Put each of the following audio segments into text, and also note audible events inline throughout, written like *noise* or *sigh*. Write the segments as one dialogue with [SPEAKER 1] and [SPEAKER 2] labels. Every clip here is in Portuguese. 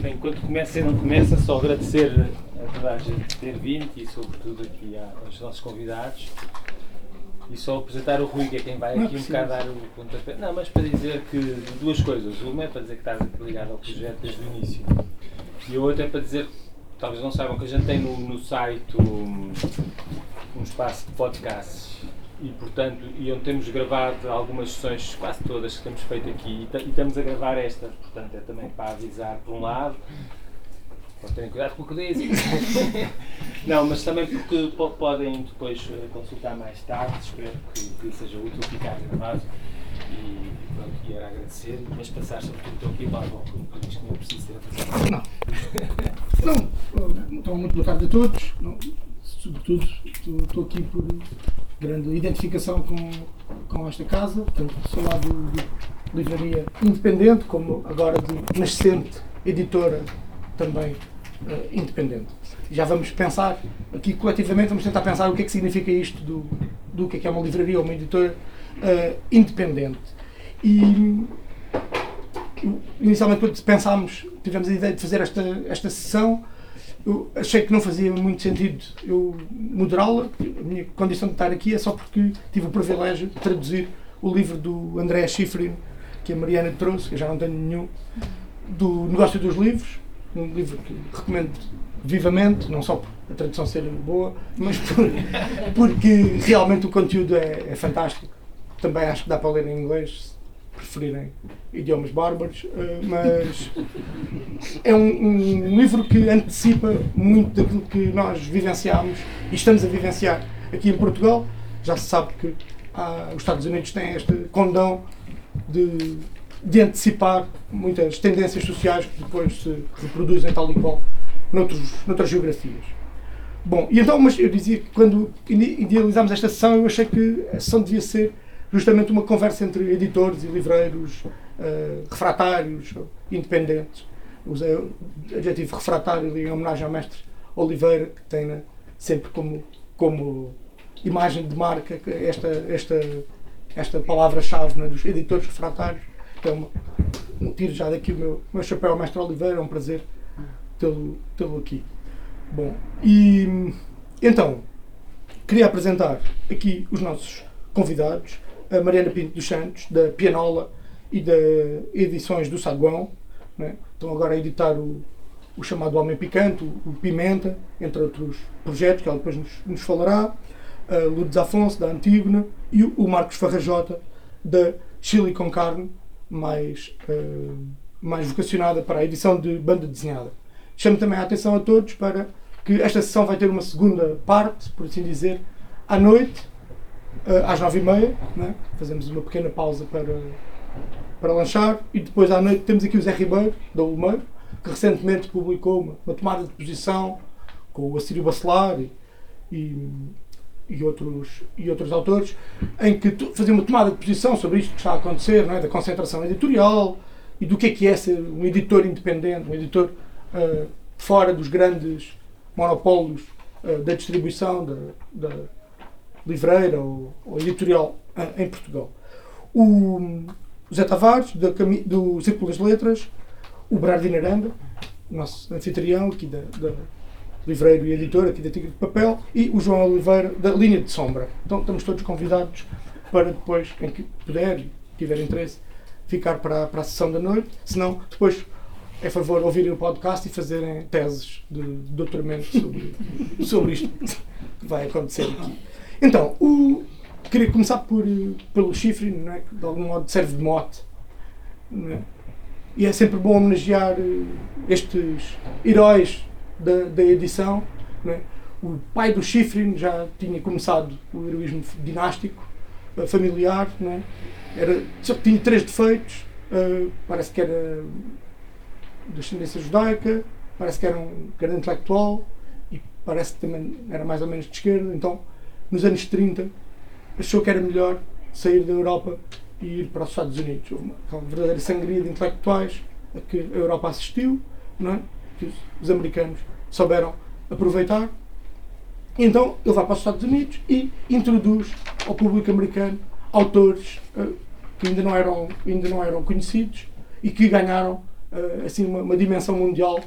[SPEAKER 1] Bem, enquanto começa e não começa, só agradecer a toda a gente ter vindo e sobretudo aqui aos nossos convidados. E só apresentar o Rui, que é quem vai aqui um bocado dar o pontapé. Não, mas para dizer que duas coisas. Uma é para dizer que estás ligado ao projeto desde o início. E a outra é para dizer, talvez não saibam, que a gente tem no, no site um, um espaço de podcasts e portanto e onde temos gravado algumas sessões, quase todas que temos feito aqui e, e estamos a gravar esta, portanto é também para avisar por um lado Pode terem cuidado com o que dizem. *laughs* Não, mas também porque podem depois eh, consultar mais tarde. Espero que, que seja útil ficar gravado. E pronto, e era agradecer, mas passar sobretudo estou aqui para o diz que não preciso ser apresentado.
[SPEAKER 2] Não. Não, então muito boa tarde a todos. Não, sobretudo estou aqui por grande identificação com, com esta casa, tanto do seu lado de livraria independente, como agora de nascente editora também uh, independente. Já vamos pensar, aqui coletivamente, vamos tentar pensar o que é que significa isto do, do que é, que é uma livraria ou uma editora uh, independente. E inicialmente, quando pensámos, tivemos a ideia de fazer esta, esta sessão, eu achei que não fazia muito sentido eu moderá-la. A minha condição de estar aqui é só porque tive o privilégio de traduzir o livro do André Schifrin, que a Mariana trouxe, que eu já não tenho nenhum, do Negócio dos Livros, um livro que recomendo vivamente, não só por a tradução ser boa, mas por, porque realmente o conteúdo é, é, fantástico. Também acho que dá para ler em inglês, preferirem idiomas bárbaros, eh, mas é um, um livro que antecipa muito daquilo que nós vivenciámos e estamos a vivenciar aqui em Portugal. Já se sabe que ah, os Estados Unidos têm este condão de de antecipar muitas tendências sociais que depois se reproduzem tal e qual noutros, noutras geografias. Bom, e então, mas eu dizia que quando idealizámos esta sessão, eu achei que a sessão devia ser justamente uma conversa entre editores e livreiros uh, refratários, independentes. Usei o adjetivo refratário em homenagem ao mestre Oliveira, que tem né, sempre como, como imagem de marca esta, esta, esta palavra-chave né, dos editores refratários então, tiro já daqui o meu, meu chapéu ao Mestre Oliveira, é um prazer tê-lo tê aqui. Bom, e então, queria apresentar aqui os nossos convidados, a Mariana Pinto dos Santos, da Pianola e da Edições do Saguão. Né? Estão agora a editar o, o chamado Homem Picante, o, Pimenta, entre outros projetos que ela depois nos, nos falará. A Lourdes Afonso, da Antígona, e o, o Marcos Farrajota, da Chile com Carne, mais, uh, mais vocacionada para a edição de banda desenhada. Chamo também a atenção a todos para que esta sessão vai ter uma segunda parte, por assim dizer, à noite, uh, às nove e meia. Né? Fazemos uma pequena pausa para, para lanchar e depois à noite temos aqui o Zé Ribeiro, da Ulmeiro, que recentemente publicou uma, uma tomada de posição com o Assírio Bacelar e, e e outros, e outros autores, em que faziam uma tomada de posição sobre isto que está a acontecer, não é? da concentração editorial e do que é que é ser um editor independente, um editor uh, fora dos grandes monopólios uh, da distribuição da, da livreira ou, ou editorial em Portugal. O José Tavares, da, do Círculo das Letras, o Bernardino Aranda, nosso anfitrião aqui da, da e editor aqui da Tigre de Papel, e o João Oliveira, da Linha de Sombra. Então estamos todos convidados para depois, quem puder e tiver interesse, ficar para, para a sessão da noite. Se não, depois é favor ouvirem o podcast e fazerem teses de, de doutoramento sobre, *laughs* sobre isto que vai acontecer aqui. Então, o, queria começar por, pelo chifre, não é? que de algum modo serve de mote. É? E é sempre bom homenagear eh, estes heróis da, da edição. É? O pai do Schifrin já tinha começado o heroísmo dinástico, uh, familiar, é? era, só tinha três defeitos, uh, parece que era de ascendência judaica, parece que era um grande intelectual e parece que também era mais ou menos de esquerda. Então, nos anos 30, achou que era melhor sair da Europa e ir para os Estados Unidos. Houve uma, verdadeira sangria de intelectuais a que a Europa assistiu, não é? que os americanos souberam aproveitar. Então ele vai para os Estados Unidos e introduz ao público americano autores uh, que ainda não, eram, ainda não eram conhecidos e que ganharam uh, assim, uma, uma, dimensão mundial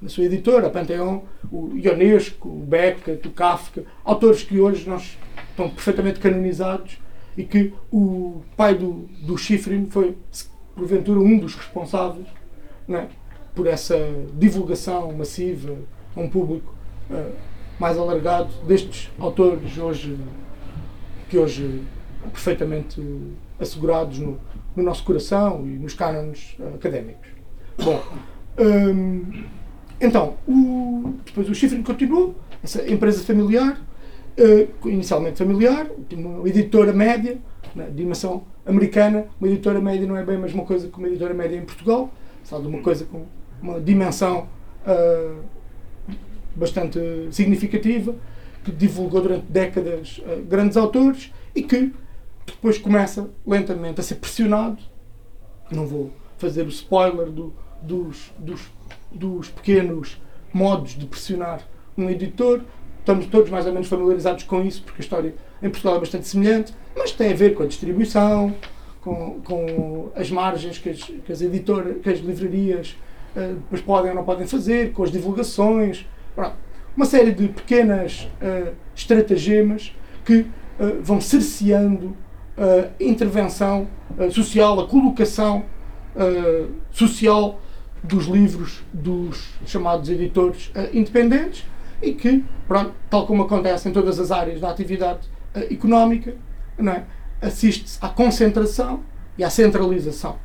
[SPEAKER 2] na sua editora, a Pantheon, o Ionesco, o Beckett, o Kafka, autores que hoje nós estão perfeitamente canonizados e que o pai do, do Schifrin foi, porventura, um dos responsáveis é? por essa divulgação massiva a um público uh, mais alargado destes autores hoje, que hoje perfeitamente assegurados no, no nosso coração e nos cânones académicos. Bom, hum, então, o, depois o Schifrin continuou, essa empresa familiar, uh, inicialmente familiar, uma editora média, na dimensão americana, uma editora média não é bem a mesma coisa que uma editora média em Portugal, sabe, uma coisa com uma dimensão uh, bastante significativa, que divulgou durante décadas uh, grandes autores e que depois começa lentamente a ser pressionado. Não vou fazer o spoiler do, dos, dos, dos pequenos modos de pressionar um editor. Estamos todos mais ou menos familiarizados com isso, porque a história em Portugal é bastante semelhante, mas tem a ver com a distribuição, com, com as margens que as, que as editoras, que as livrarias uh, depois podem ou não podem fazer, com as divulgações. Pronto. Uma série de pequenas uh, estratagemas que uh, vão cerceando a intervenção social, a colocação social dos livros dos chamados editores independentes e que, pronto, tal como acontece em todas as áreas da atividade económica, é? assiste-se à concentração e à centralização.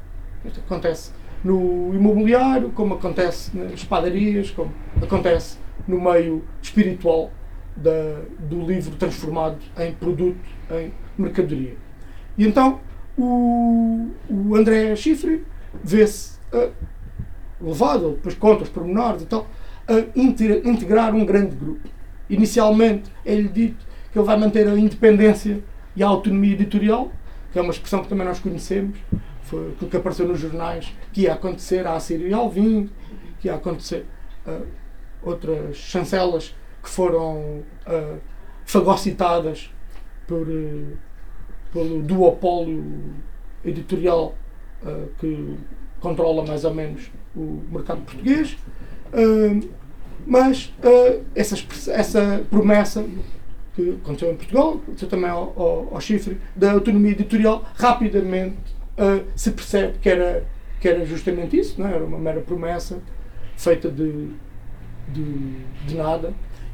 [SPEAKER 2] Isto acontece no imobiliário, como acontece nas padarias, como acontece no meio espiritual da, do livro transformado em produto, em mercadoria. E então o, o André Chifre vê-se uh, levado, depois conta os pormenores e tal, a integrar um grande grupo. Inicialmente é-lhe dito que ele vai manter a independência e a autonomia editorial, que é uma expressão que também nós conhecemos, foi aquilo que apareceu nos jornais, que ia acontecer à Síria e Alvim, que ia acontecer uh, outras chancelas que foram uh, fagocitadas por, uh, pelo duopólio editorial uh, que controla mais ou menos o mercado português. mas essa, essa promessa que aconteceu em Portugal, aconteceu também ao, ao, chifre, da autonomia editorial, rapidamente uh, se percebe que era, que era justamente isso, não é? era uma mera promessa feita de, de, de nada.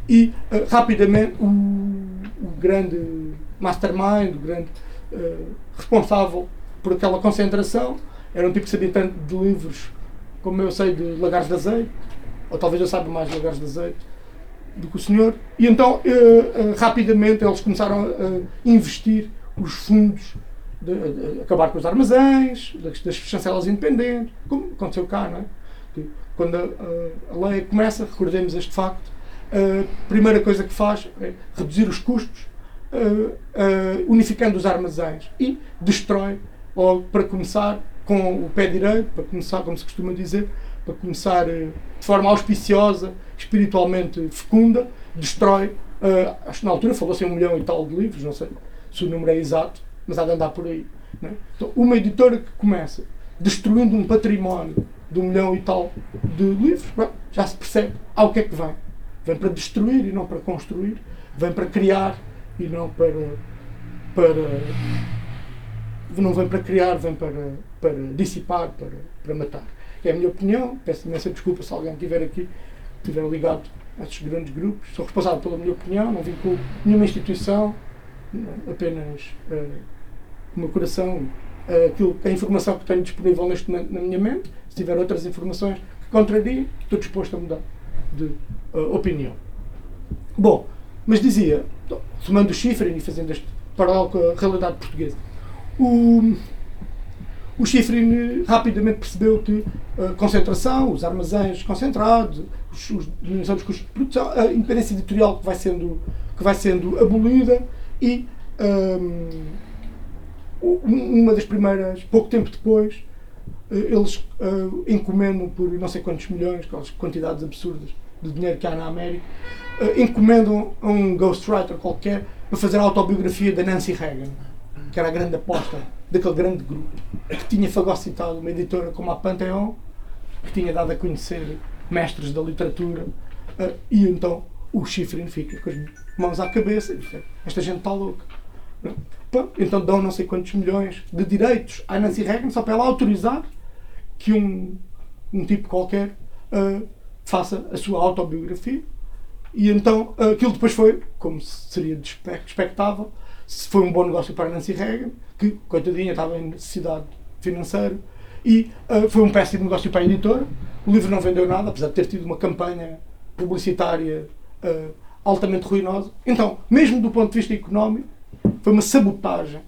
[SPEAKER 2] E uh, rapidamente o, o, grande mastermind, o grande uh, responsável por aquela concentração, era um tipo que sabia tanto de livros como eu sei de lagares de azeite, ou talvez eu saiba mais de lagares de azeite, do que o senhor. E então, uh, uh, rapidamente, eles começaram a investir os fundos, de, de, acabar com os armazéns, das, das chancelas independentes, como aconteceu cá, não é? Que, quando a, a, lei começa, recordemos este facto, a primeira coisa que faz é reduzir os custos, unificando os armazéns e destrói, logo para começar, com o pé direito, para começar, como se costuma dizer, para começar de forma auspiciosa, espiritualmente fecunda, destrói. Uh, acho que na altura falou-se em um milhão e tal de livros, não sei se o número é exato, mas há de andar por aí. É? Então, uma editora que começa destruindo um património de um milhão e tal de livros, já se percebe ao que é que vem. Vem para destruir e não para construir, vem para criar e não para. para não vem para criar, vem para, para dissipar, para, para matar. É a minha opinião, peço imensa desculpa se alguém estiver aqui estiver ligado a estes grandes grupos. Sou responsável pela minha opinião, não vinculo nenhuma instituição, apenas uh, o meu coração, uh, aquilo, a informação que tenho disponível neste momento na minha mente. Se tiver outras informações que contrariem, estou disposto a mudar de uh, opinião. Bom, mas dizia, tomando o chifre e fazendo este paralelo com a realidade portuguesa, o, o Schifrin rapidamente percebeu que a concentração, os armazéns concentrados, os, os, os custos de produção, a independência editorial que vai sendo, que vai sendo abolida e um, uma das primeiras, pouco tempo depois, eh, eles uh, encomendam por não sei quantos milhões, aquelas quantidades absurdas de dinheiro que há na América, uh, encomendam a um ghostwriter qualquer para fazer a autobiografia da Nancy Reagan, que era a grande aposta daquele grande grupo que tinha fagocitado uma editora como a Pantheon, que tinha dado a conhecer mestres da literatura, uh, e então o Schifrin fica com as mãos à cabeça e diz: Esta gente está louca. Então dão não sei quantos milhões de direitos à Nancy Reagan só para ela autorizar que um, um tipo qualquer uh, faça a sua autobiografia. E então aquilo depois foi, como seria expectável, foi um bom negócio para Nancy Reagan, que, coitadinha, estava em necessidade financeira, e uh, foi um péssimo negócio para a editora. O livro não vendeu nada, apesar de ter tido uma campanha publicitária uh, altamente ruinosa. Então, mesmo do ponto de vista económico, foi uma sabotagem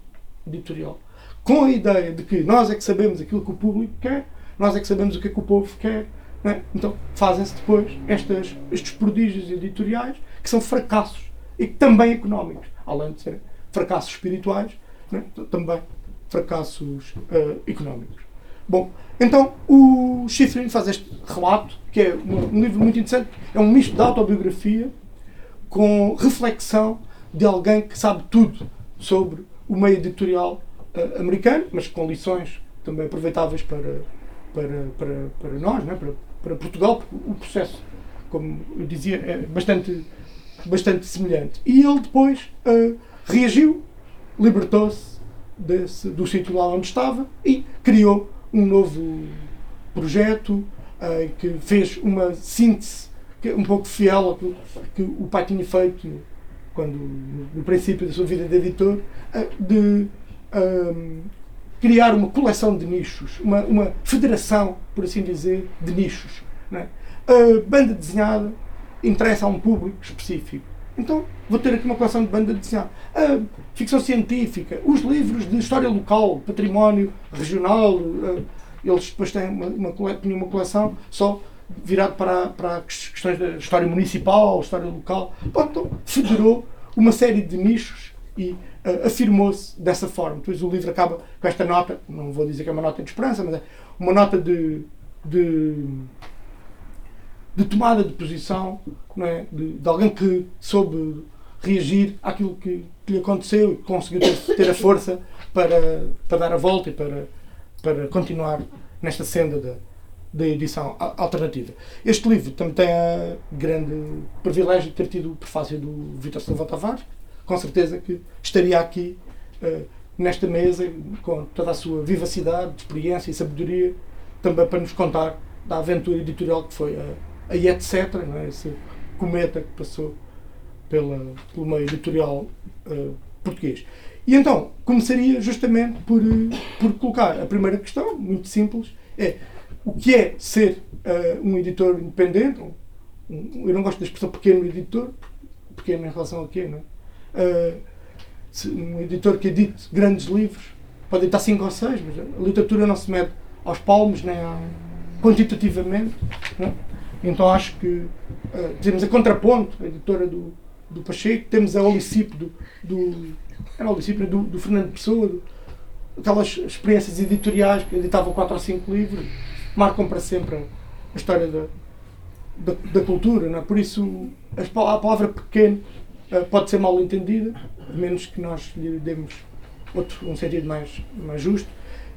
[SPEAKER 2] editorial. Com a ideia de que nós é que sabemos aquilo que o público quer, nós é que sabemos o que é que o povo quer. É? Então, fazem-se depois estas, estes prodígios editoriais que são fracassos e também económicos, além de serem fracassos espirituais, é? também fracassos uh, económicos. Bom, então o Schifrin faz este relato, que é um, um livro muito interessante, é um misto de autobiografia com reflexão de alguém que sabe tudo sobre o meio editorial uh, americano, mas com lições também aproveitáveis para, para, para, para nós, né? para, para Portugal, porque o processo, como eu dizia, é bastante, bastante semelhante. E ele depois uh, reagiu, libertou-se do sítio lá onde estava e criou um novo projeto uh, que fez uma síntese que, um pouco fiel ao que, o pai tinha feito quando, no princípio da sua vida de editor, uh, de um, criar uma coleção de nichos, uma, uma federação, por assim dizer, de nichos. É? A banda desenhada interessa a um público específico. Então vou ter aqui uma coleção de banda desenhada. A ficção científica, os livros de história local, património regional, eles depois têm uma, uma, uma coleção só virado para, para questões da história municipal, história local. Bom, então federou uma série de nichos e uh, afirmou-se dessa forma. Depois o livro acaba com esta nota, não vou dizer que é uma nota de esperança, mas é uma nota de, de, de tomada de posição é? de, de alguém que soube reagir àquilo que, que lhe aconteceu e conseguiu ter, ter, a força para, para dar a volta e para, para continuar nesta senda da, da edição alternativa. Este livro também tem a grande privilégio de ter tido o prefácio do Vítor Silva Tavares, com certeza que estaria aqui uh, nesta mesa com toda a sua vivacidade, experiência e sabedoria também para nos contar da aventura editorial que foi a, a etc, não é? esse cometa que passou pela, pelo meio editorial uh, português. E então, começaria justamente por, por colocar a primeira questão, muito simples, é o que é ser uh, um editor independente, um, um, eu não gosto da expressão pequeno editor, pequeno em relação a quê, não é? Uh, um editor que edite grandes livros pode editar cinco ou seis, mas a literatura não se mede aos palmos nem a, quantitativamente. É? Então acho que uh, temos a Contraponto, a editora do, do Pacheco, temos a Olicipe do, do, era Olicipe, do, do Fernando Pessoa, do, aquelas experiências editoriais que editavam quatro ou cinco livros, marcam para sempre a, a história da, da, da, cultura. Não é? Por isso a, a palavra pequeno uh, pode ser mal entendida, a menos que nós lhe demos outro, um sentido mais, mais justo.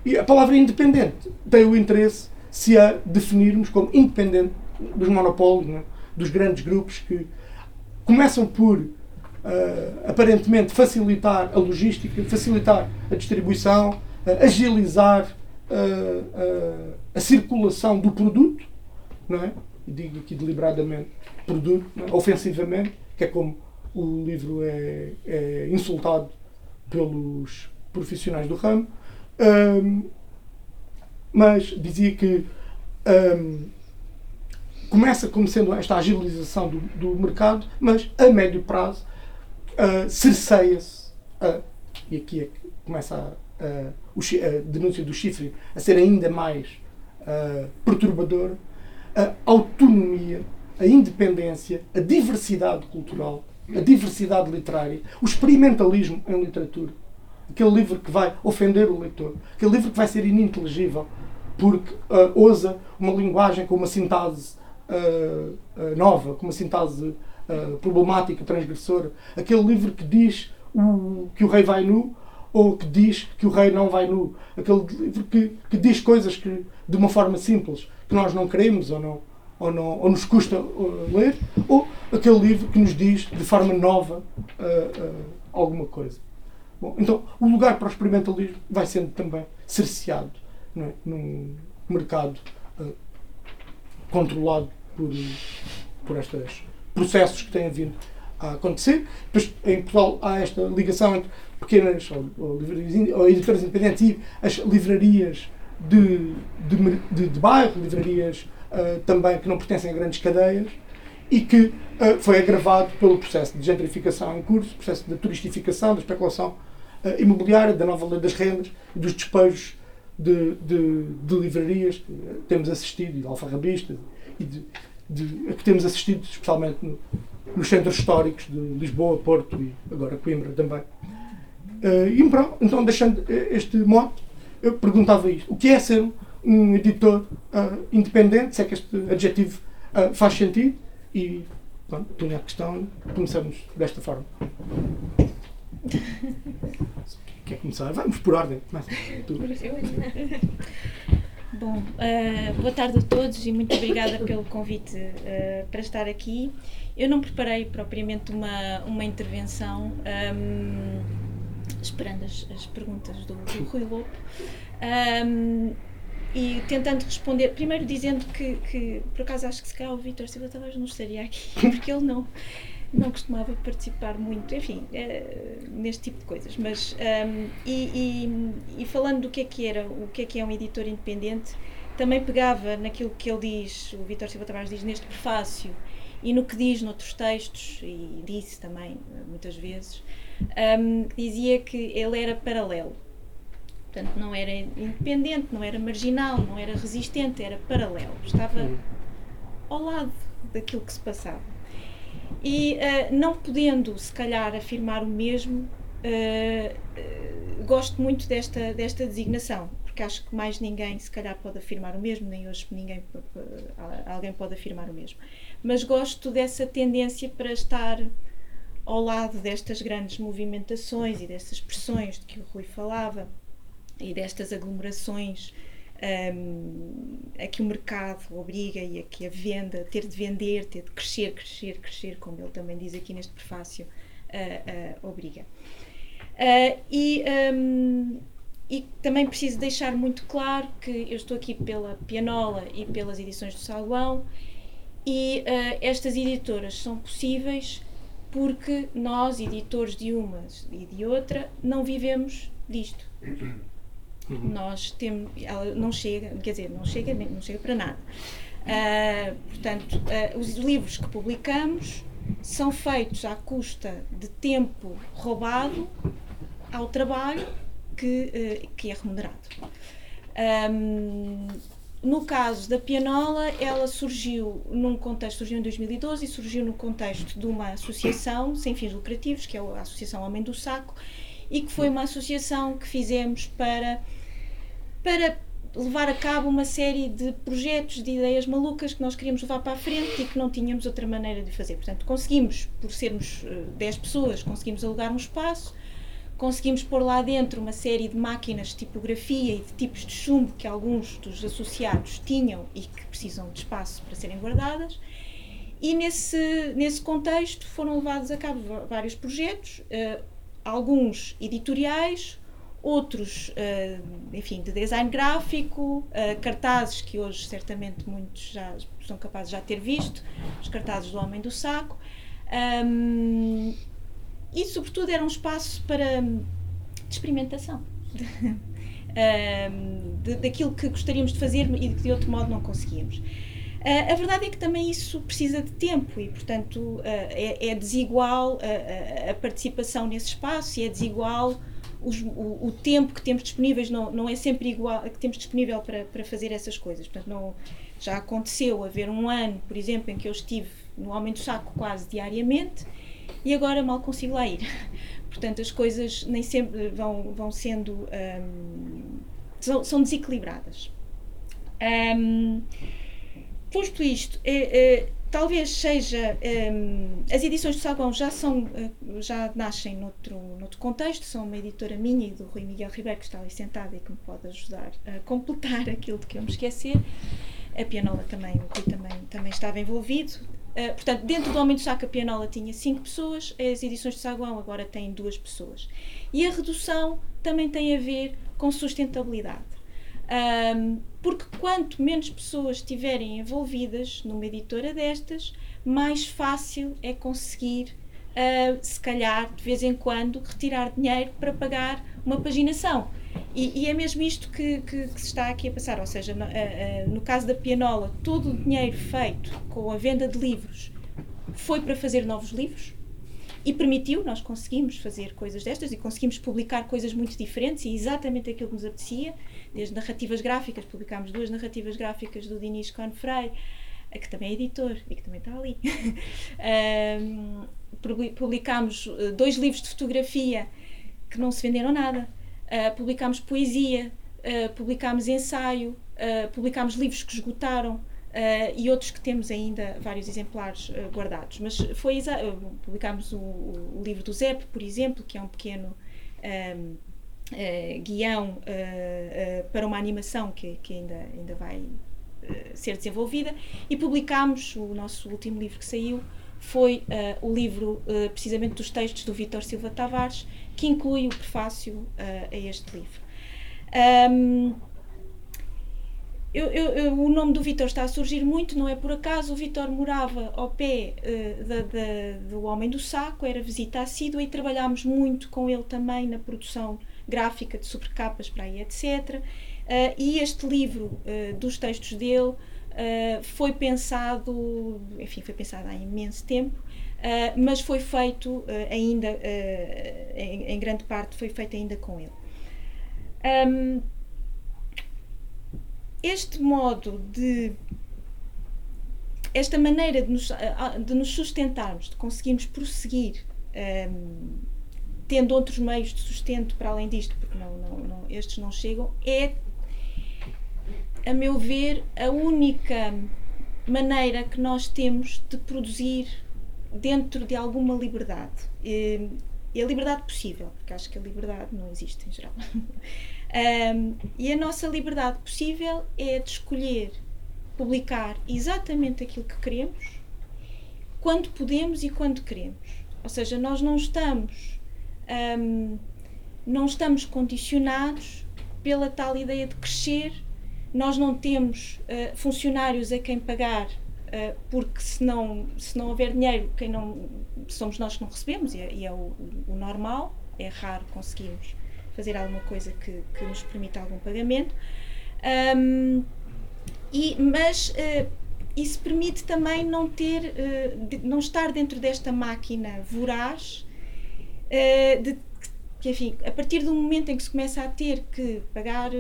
[SPEAKER 2] E a palavra independente tem o interesse se a definirmos como independente dos monopólios, é? dos grandes grupos que começam por uh, aparentemente facilitar a logística, facilitar a distribuição, uh, agilizar uh, a circulação do produto, não é? digo aqui deliberadamente produto, é? ofensivamente, que é como o livro é, é insultado pelos profissionais do ramo, um, mas dizia que um, começa como sendo esta agilização do, do mercado, mas a médio prazo uh, cerceia-se, uh, e aqui é começa a, a, a, denúncia do chifre a ser ainda mais uh, perturbadora, a autonomia, a independência, a diversidade cultural a diversidade literária, o experimentalismo em literatura. Aquele livro que vai ofender o leitor, aquele livro que vai ser ininteligível porque uh, ousa uma linguagem com uma sintase uh, uh, nova, com uma sintase problemática, transgressora. Aquele livro que diz o, que o rei vai nu ou que diz que o rei não vai nu. Aquele livro que, que diz coisas que, de uma forma simples, que nós não queremos ou não, ou, não, ou nos custa uh, ler, ou aquele livro que nos diz de forma nova uh, uh, alguma coisa. Bom, então, o lugar para o experimentalismo vai sendo também cerceado é? num mercado uh, controlado por, por estes processos que têm vindo a acontecer. Depois, em Portugal, há esta ligação entre pequenas ou, ou, ou editoras independentes e as livrarias de, de, de, de bairro, livrarias uh, também que não pertencem a grandes cadeias e que uh, foi agravado pelo processo de gentrificação em curso, processo de turistificação, da especulação uh, imobiliária, da nova lei das rendas e dos despejos de, de, de livrarias que temos assistido, e alfarrabistas, e de, de, que temos assistido especialmente no, nos centros históricos de Lisboa, Porto e agora Coimbra também. Uh, e pronto, então deixando este mote, eu perguntava isto. O que é ser um editor uh, independente, se é que este adjetivo uh, faz sentido? E pronto, tinha a questão, começamos desta forma. *laughs* Quer começar? Vamos por ordem. Mas,
[SPEAKER 3] Bom, uh, boa tarde a todos e muito obrigada pelo convite uh, para estar aqui. Eu não preparei propriamente uma, uma intervenção, um, esperando as, as, perguntas do, do Rui Lopo, um, e tentando responder, primeiro dizendo que, que, por acaso acho que se calhar o Vítor Silva talvez não estaria aqui, *laughs* porque ele não não costumava participar muito, enfim, é, neste tipo de coisas. Mas, um, e, e, e, falando do que é que era, o que é que é um editor independente, também pegava naquilo que ele diz, o Vitor Silva Tavares diz neste prefácio, e no que diz noutros textos, e disse também muitas vezes, um, dizia que ele era paralelo. Portanto, não era independente, não era marginal, não era resistente, era paralelo. Estava ao lado daquilo que se passava. E uh, não podendo, se calhar, afirmar o mesmo, uh, uh, gosto muito desta, desta designação, porque acho que mais ninguém, se calhar, pode afirmar o mesmo, nem hoje ninguém, alguém pode afirmar o mesmo. Mas gosto dessa tendência para estar ao lado destas grandes movimentações e dessas pressões de que o Rui falava e destas aglomerações um, a que o mercado obriga e a que a venda, ter de vender, ter de crescer, crescer, crescer, como ele também diz aqui neste prefácio, uh, uh, obriga. Uh, e, um, e também preciso deixar muito claro que eu estou aqui pela Pianola e pelas edições do Salão e estas editoras são possíveis porque nós, editores de umas e de outra, não vivemos disto. Uhum. Nós temos, ela não chega, quer dizer, não chega, não chega para nada. Uh, portanto, uh, os livros que publicamos são feitos à custa de tempo roubado ao trabalho que, uh, que é remunerado. Um, no caso da pianola, ela surgiu num contexto, surgiu em 2012 e surgiu no contexto de uma associação sem fins lucrativos, que é a Associação Homem do Saco, e que foi uma associação que fizemos para, para levar a cabo uma série de projetos, de ideias malucas que nós queríamos levar para a frente e que não tínhamos outra maneira de fazer. Portanto, conseguimos, por sermos 10 uh, pessoas, conseguimos alugar um espaço, conseguimos pôr lá dentro uma série de máquinas de tipografia e de tipos de chumbo que alguns dos associados tinham e que precisam de espaço para serem guardadas. E nesse, nesse contexto foram levados a cabo vários projetos, uh, alguns editoriais, outros, uh, enfim, de design gráfico, uh, cartazes que hoje certamente muitos já são capazes de já ter visto, os cartazes do Homem do Saco. E, sobretudo, era um espaço para de experimentação. *laughs* daquilo que gostaríamos de fazer e que de outro modo não conseguíamos. Uh, a verdade é que também isso precisa de tempo e, portanto, uh, é, é, desigual a, a, participação nesse espaço e é desigual os, o, o, tempo que temos disponíveis não, não é sempre igual que temos disponível para, para fazer essas coisas. Portanto, não, já aconteceu haver um ano, por exemplo, em que eu estive no Homem do Saco quase diariamente e agora mal consigo lá ir. *laughs* Portanto, as coisas nem sempre vão, vão sendo. Um, são, são desequilibradas. Um, Posto isto, é, é, talvez seja. É, as edições do Salgão já são. Eh, já nascem noutro, noutro contexto, são uma editora minha e do Rui Miguel Ribeiro, que está ali sentado e que me pode ajudar a completar *laughs* aquilo de que eu me esquecer. A Pianola também, o Rui também, também estava envolvido. Uh, portanto, dentro do Homem do Saco, a Pianola tinha 5 pessoas, as edições de Saguão agora têm 2 pessoas. E a redução também tem a ver com sustentabilidade. Um, porque quanto menos pessoas estiverem envolvidas numa editora destas, mais fácil é conseguir, uh, se calhar, de vez em quando, retirar dinheiro para pagar uma paginação. E, e é mesmo isto que, que, que, se está aqui a passar, ou seja, no, uh, uh, no caso da Pianola, todo o dinheiro feito com a venda de livros foi para fazer novos livros e permitiu, nós conseguimos fazer coisas destas e conseguimos publicar coisas muito diferentes e exatamente aquilo que nos apetecia, desde narrativas gráficas, publicámos duas narrativas gráficas do Dinis Confrei, que também é editor e que também está ali. *laughs* um, publicámos eh, dois livros de fotografia que não se venderam nada. Uh, publicámos poesia, uh, publicámos ensaio, uh, publicámos livros que esgotaram. Uh, e outros que temos ainda vários exemplares uh, guardados. Mas foi uh, publicámos o, o, livro do Zep, por exemplo, que é um pequeno um, guião para uma animação que, que ainda, ainda vai ser desenvolvida, e publicámos o nosso último livro que saiu. Foi o livro, precisamente dos textos do Vítor Silva Tavares, que inclui o prefácio a este livro. Um, eu, eu, eu, o nome do Vitor está a surgir muito, não é por acaso. O Vitor morava ao pé uh, da, da, do Homem do Saco, era visita assídua e trabalhámos muito com ele também na produção gráfica de sobrecapas para aí, etc. Uh, eh, e este livro uh, dos textos dele foi pensado, enfim, foi pensado há imenso tempo, mas foi feito ainda, em, em, grande parte, foi feito ainda com ele. Um, este modo de. esta maneira de nos, de nos sustentarmos, de conseguirmos prosseguir. Um, tendo outros meios de sustento para além disto, porque não, não, não, estes não chegam, é, a meu ver, a única maneira que nós temos de produzir dentro de alguma liberdade. E, e a liberdade possível, porque acho que a liberdade não existe em geral. *laughs* Um, e a nossa liberdade possível é de escolher publicar exatamente aquilo que queremos, quando podemos e quando queremos. Ou seja, nós não estamos, um, não estamos condicionados pela tal ideia de crescer. Nós não temos uh, funcionários a quem pagar, uh, porque se não, se não houver dinheiro, quem não, somos nós que não recebemos, e é, e é o, o normal, é raro conseguirmos fazer alguma coisa que, que nos permita algum pagamento. Um, e, mas uh, isso permite também não ter, uh, de, não estar dentro desta máquina voraz uh, de que, enfim, a partir do momento em que se começa a ter que pagar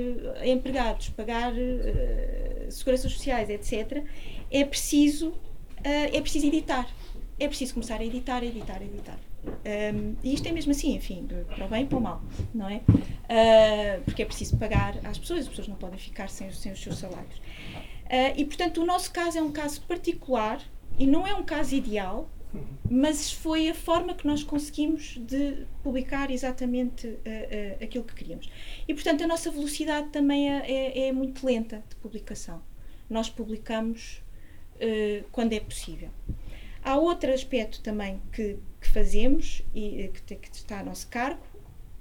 [SPEAKER 3] empregados, pagar seguranças sociais, etc., é preciso, é preciso editar. É preciso começar a editar, editar, editar. Um, e isto é mesmo assim, enfim, para o bem e para o mal, não é? Uh, porque é preciso pagar às pessoas, as pessoas não podem ficar sem, sem os seus salários. Uh, e, portanto, o nosso caso é um caso particular e não é um caso ideal, mas foi a forma que nós conseguimos de publicar exatamente uh, aquilo que queríamos. E, portanto, a nossa velocidade também é, é, é muito lenta de publicação. Nós publicamos quando é possível. Há outro aspecto também que, que fazemos e que, que está a nosso cargo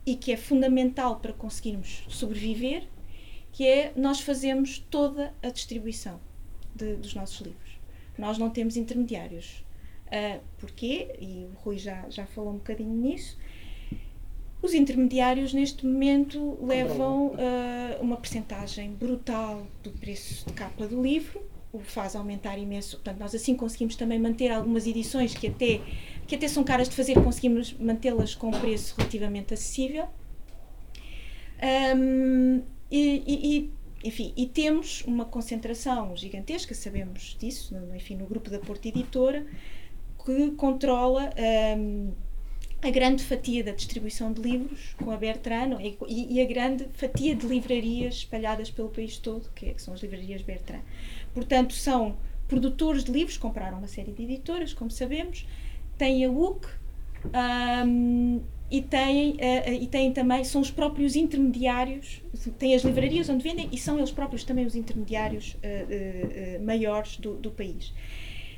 [SPEAKER 3] e que é fundamental para conseguirmos sobreviver, que é nós fazemos toda a distribuição de, dos nossos livros. Nós não temos intermediários. Uh, porquê? E o Rui já, já falou um bocadinho nisso. Os intermediários, neste momento, levam uh, uma percentagem brutal do preço de capa do livro o faz aumentar imenso. Portanto, nós assim conseguimos também manter algumas edições que até, que até são caras de fazer, conseguimos mantê-las com um preço relativamente acessível. Um, e, e, enfim, e temos uma concentração gigantesca, sabemos disso, no, enfim, no grupo da Porta Editora, que controla um, a grande fatia da distribuição de livros com a Bertrand e, e, a grande fatia de livrarias espalhadas pelo país todo, que, é, que são as livrarias Bertrand. Portanto, são produtores de livros, compraram uma série de editoras, como sabemos, têm a UC um, e têm, uh, e têm também, são os próprios intermediários, têm as livrarias onde vendem e são eles próprios também os intermediários uh, uh, maiores do, do país.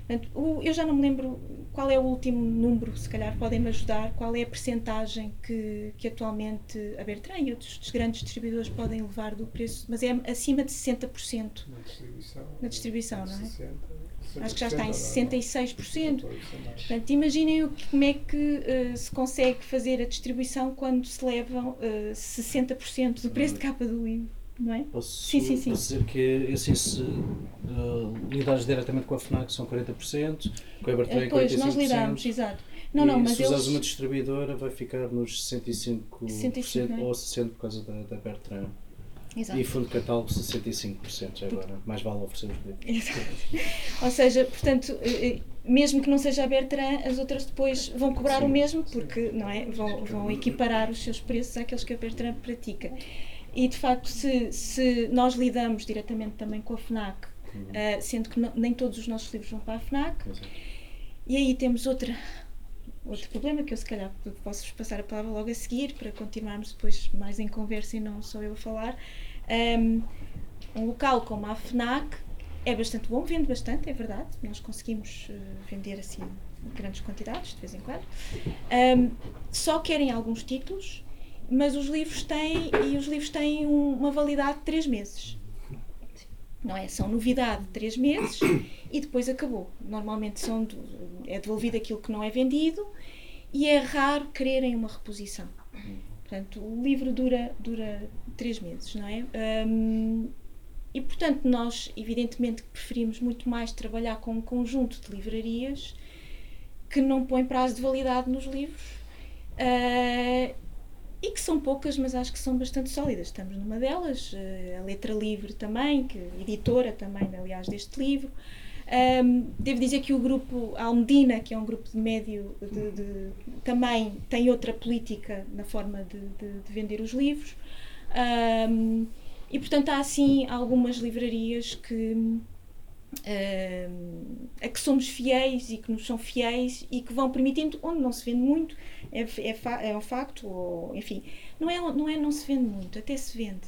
[SPEAKER 3] Portanto, o, eu já não me lembro qual é o último número, se calhar podem-me ajudar, qual é a percentagem que, que atualmente a Bertrand e outros grandes distribuidores podem levar do preço, mas é acima de 60%
[SPEAKER 4] na distribuição,
[SPEAKER 3] na distribuição não é?
[SPEAKER 4] 60,
[SPEAKER 3] Acho que já está em 66%.
[SPEAKER 4] Portanto,
[SPEAKER 3] Portanto, imaginem o que- como é que uh, se consegue fazer a distribuição quando se levam uh, 60% do preço de capa do livro, não é?
[SPEAKER 5] Posso,
[SPEAKER 3] Sim, sim, sim.
[SPEAKER 5] posso dizer que assim, se uh, lidares diretamente com a FNAC são 40%, com a Everton é 45%.
[SPEAKER 3] Depois nós lidamos, exato. Não, não, mas
[SPEAKER 5] se usares
[SPEAKER 3] eles.
[SPEAKER 5] uma distribuidora vai ficar nos 65%,
[SPEAKER 3] 65, não é?
[SPEAKER 5] ou 60% por causa da, da Bertrand.
[SPEAKER 3] Exato.
[SPEAKER 5] E fundo de catálogo 65% já agora. Mais vale oferecer os.
[SPEAKER 3] Ou seja, portanto, eh, eh, mesmo que não seja a Bertrand, as outras depois vão cobrar o mesmo, porque não é? vão, vão equiparar os seus preços àqueles que a Bertrand pratica. E de facto, se, se nós lidamos diretamente também com a FNAC, eh, sendo que não- nem todos os nossos livros vão para a FNAC,
[SPEAKER 5] Exato.
[SPEAKER 3] e aí temos outra, outro problema que eu se calhar posso-vos passar a palavra logo a seguir para continuarmos depois mais em conversa e não só eu a falar. Um, um local como a FNAC é bastante bom, vende bastante, é verdade. Nós conseguimos eh, vender assim grandes quantidades de vez em quando. Um, só querem alguns títulos, mas os livros têm e os livros têm um- uma validade de 3 meses. Não é? São novidade de 3 meses e depois acabou. Normalmente são é devolvido aquilo que não é vendido e é raro quererem uma reposição. Portanto, o livro dura, dura três meses, não é? Hum, e, portanto, nós, evidentemente, preferimos muito mais trabalhar com um conjunto de livrarias que não põem prazo de validade nos livros ah, e que são poucas, mas acho que são bastante sólidas. Estamos numa delas, eh, a Letra Livre também, que editora também, aliás, deste livro. Ahm, devo dizer que o grupo Almedina, que é um grupo de médio, de, de- também tem outra política na forma de, de- de vender os livros. Ahm, e, portanto, há assim algumas livrarias que, ahm, a que somos fiéis e que nos são fiéis e que vão permitindo, onde não se vende muito, é, é, é um facto, ou, enfim, não é, não é não se vende muito, até se vende,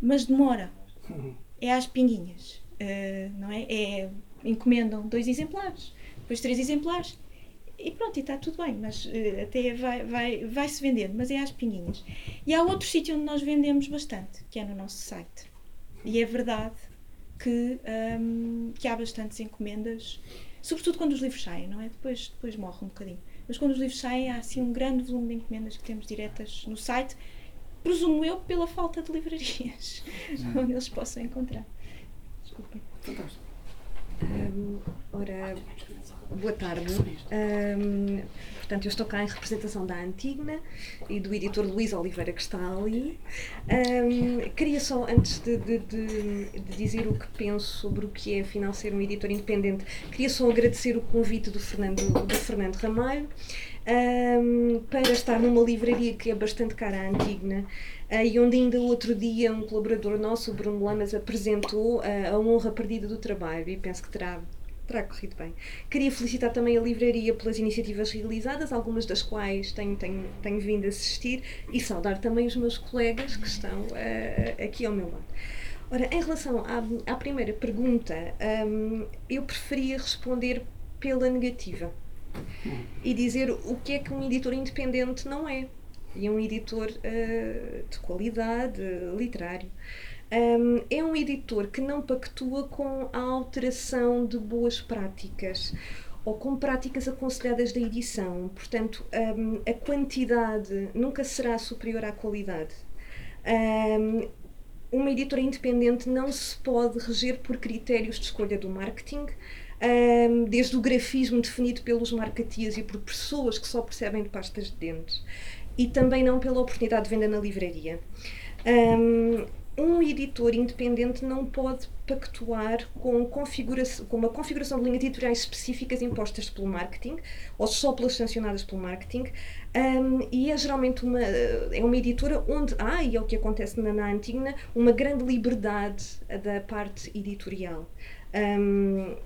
[SPEAKER 3] mas demora. É às pinguinhas, ah, não é? É encomendam dois exemplares, depois três exemplares e pronto, e está tudo bem, mas eh, até vai, vai, vai se vendendo, mas é às pinguinhas. E há outro sítio onde nós vendemos bastante, que é no nosso site. E é verdade que, hum, que há bastantes encomendas, sobretudo quando os livros saem, não é? Depois, depois morre um bocadinho. Mas quando os livros saem, há assim um grande volume de encomendas que temos diretas no site, presumo eu pela falta de livrarias *laughs* onde eles possam encontrar. Desculpem.
[SPEAKER 6] Hum, ora, boa tarde. Hum, portanto, eu estou cá em representação da Antigna e do editor Luís Oliveira, que está ali. Hum, queria só, antes de, de- de- de dizer o que penso sobre o que é, afinal, ser um editor independente, queria só agradecer o convite do Fernando, do Fernando Ramalho. hum, para estar numa livraria que é bastante cara à Antigna ah, e onde ainda outro dia um colaborador nosso, o Bruno Lamas, apresentou ah, a honra perdida do trabalho e penso que terá, terá corrido bem. Queria felicitar também a livraria pelas iniciativas realizadas, algumas das quais tenho, tenho, tenho vindo a assistir, e saudar também os meus colegas que estão ah, aqui ao meu lado. Ora, em relação à, à primeira pergunta, hum, eu preferia responder pela negativa e dizer o que é que um editor independente não é. E um editor eh, de qualidade, eh, literário. Um, é um editor que não pactua com a alteração de boas práticas ou com práticas aconselhadas da edição. Portanto, um, a quantidade nunca será superior à qualidade. Um, uma editora independente não se pode reger por critérios de escolha do marketing, desde o grafismo definido pelos marketeers e por pessoas que só percebem de pastas de dentes, e também não pela oportunidade de venda na livraria. Um, editor independente não pode pactuar com, com uma configuração de linhas editoriais específicas impostas pelo marketing ou só pelas sancionadas pelo marketing um, e é geralmente uma, é uma editora onde há, e é o que acontece na, na Antigna, uma grande liberdade da parte editorial. Um,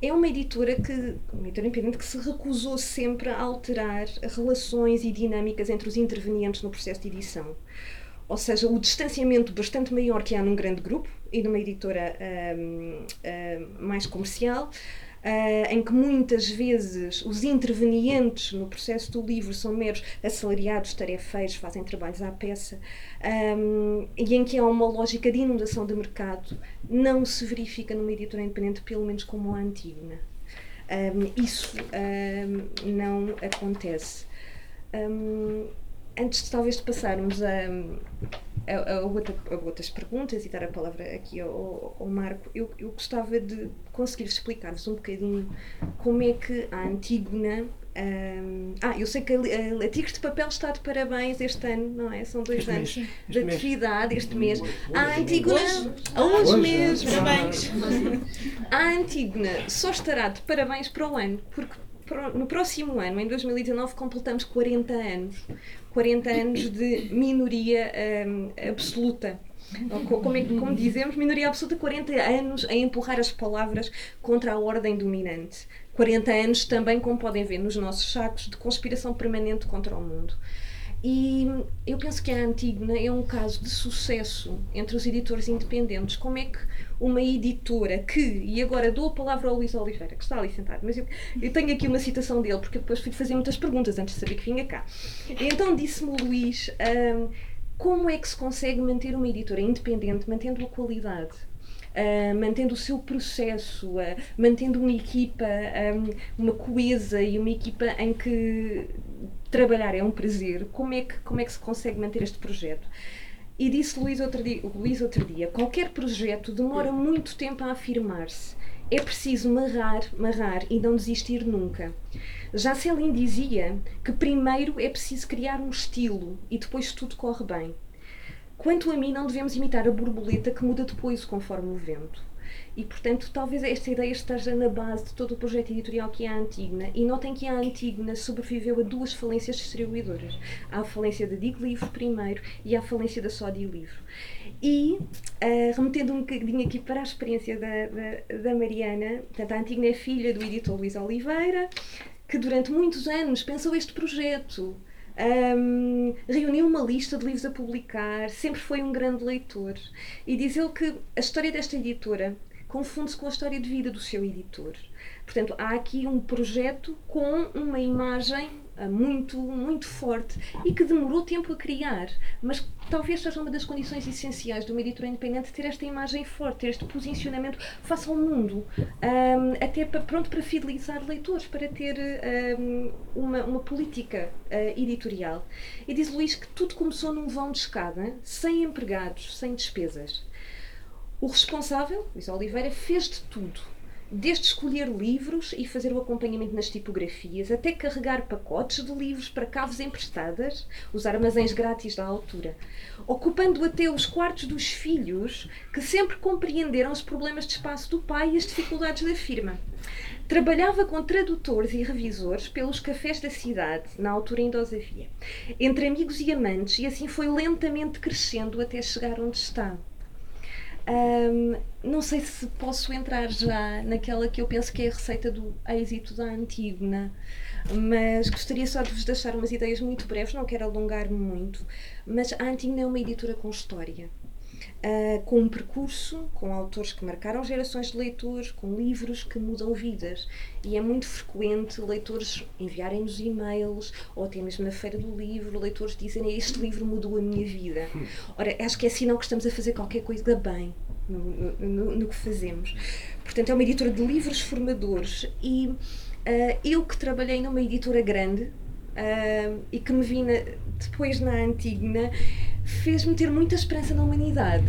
[SPEAKER 6] é uma editora que, uma editora independente que se recusou sempre a alterar relações e dinâmicas entre os intervenientes no processo de edição. Ou seja, o distanciamento bastante maior que há num grande grupo e numa editora um, um, mais comercial, uh, em que muitas vezes os intervenientes no processo do livro são meros assalariados, tarefeiros, fazem trabalhos à peça, um, e em que há uma lógica de inundação de mercado, não se verifica numa editora independente, pelo menos como a Antígona. isso não acontece antes de talvez de passarmos a, a, a, outra, a, outras perguntas e dar a palavra aqui ao, ao Marco, eu, eu gostava de conseguir explicar-vos um bocadinho como é que a Antígona. Um, ah, eu sei que a, a, Tigres de Papel está de parabéns este ano, não é? São dois
[SPEAKER 2] este
[SPEAKER 6] anos
[SPEAKER 2] mês,
[SPEAKER 6] de atividade este mês. A
[SPEAKER 3] Antígona.
[SPEAKER 6] Hoje, hoje, hoje mesmo.
[SPEAKER 3] Parabéns.
[SPEAKER 6] A Antígona só estará de parabéns para o ano, porque no próximo ano, em 2019, completamos 40 anos. 40 anos de minoria um, absoluta. Como, é, como dizemos, minoria absoluta, 40 anos a empurrar as palavras contra a ordem dominante. 40 anos também, como podem ver nos nossos sacos, de conspiração permanente contra o mundo. E eu penso que a Antígona é um caso de sucesso entre os editores independentes. Como é que uma editora que, e agora dou a palavra ao Luís Oliveira, que está ali sentado, mas eu, eu tenho aqui uma citação dele, porque depois fui fazer muitas perguntas antes de saber que vinha cá. Então disse-me Luís um, como é que se consegue manter uma editora independente, mantendo a qualidade. Uh, mantendo o seu processo, uh, mantendo uma equipa, um, uma coesa e uma equipa em que trabalhar é um prazer, como é que, como é que se consegue manter este projeto? E disse Luís outro, dia, Luís outro dia: qualquer projeto demora muito tempo a afirmar-se. É preciso marrar, marrar e não desistir nunca. Já Céline dizia que primeiro é preciso criar um estilo e depois tudo corre bem. Quanto a mim, não devemos imitar a borboleta que muda depois conforme o vento. E, portanto, talvez esta ideia esteja na base de todo o projeto editorial que é a Antígona. E notem que a Antígona sobreviveu a duas falências distribuidoras. À falência da Dig Livro primeiro e à falência da Sodi Livro. E, uh, remetendo um bocadinho aqui para a experiência da, da, da Mariana, portanto, a Antígona é filha do editor Luís Oliveira, que durante muitos anos pensou este projeto. Um, reuniu uma lista de livros a publicar, sempre foi um grande leitor. E diz ele que a história desta editora confunde-se com a história de vida do seu editor. Portanto, há aqui um projeto com uma imagem uh, muito, muito forte e que demorou tempo a criar, mas talvez seja uma das condições essenciais de uma editora independente ter esta imagem forte, ter este posicionamento face ao mundo, um, até para, pronto para fidelizar leitores, para ter um, uma, uma política uh, editorial. E diz Luís que tudo começou num vão de escada, sem empregados, sem despesas. O responsável, Luís Oliveira, fez de tudo. Desde escolher livros e fazer o acompanhamento nas tipografias, até carregar pacotes de livros para caves emprestadas, os armazéns grátis da altura, ocupando até os quartos dos filhos, que sempre compreenderam os problemas de espaço do pai e as dificuldades da firma. Trabalhava com tradutores e revisores pelos cafés da cidade, na altura ainda os havia, entre amigos e amantes, e assim foi lentamente crescendo até chegar onde está. Um, não sei se posso entrar já naquela que eu penso que é a receita do êxito da Antígona, mas gostaria só de vos deixar umas ideias muito breves, não quero alongar-me muito. Mas a Antígona é uma editora com história uh, com um percurso, com autores que marcaram gerações de leitores, com livros que mudam vidas. E é muito frequente leitores enviarem-nos e-mails, ou até mesmo na feira do livro, leitores dizerem este livro mudou a minha vida. Ora, acho que é sinal que estamos a fazer qualquer coisa bem no, no, no que fazemos. Portanto, é uma editora de livros formadores e uh, eu que trabalhei numa editora grande, Uh, e que me vi na, depois na Antígona, fez-me ter muita esperança na humanidade.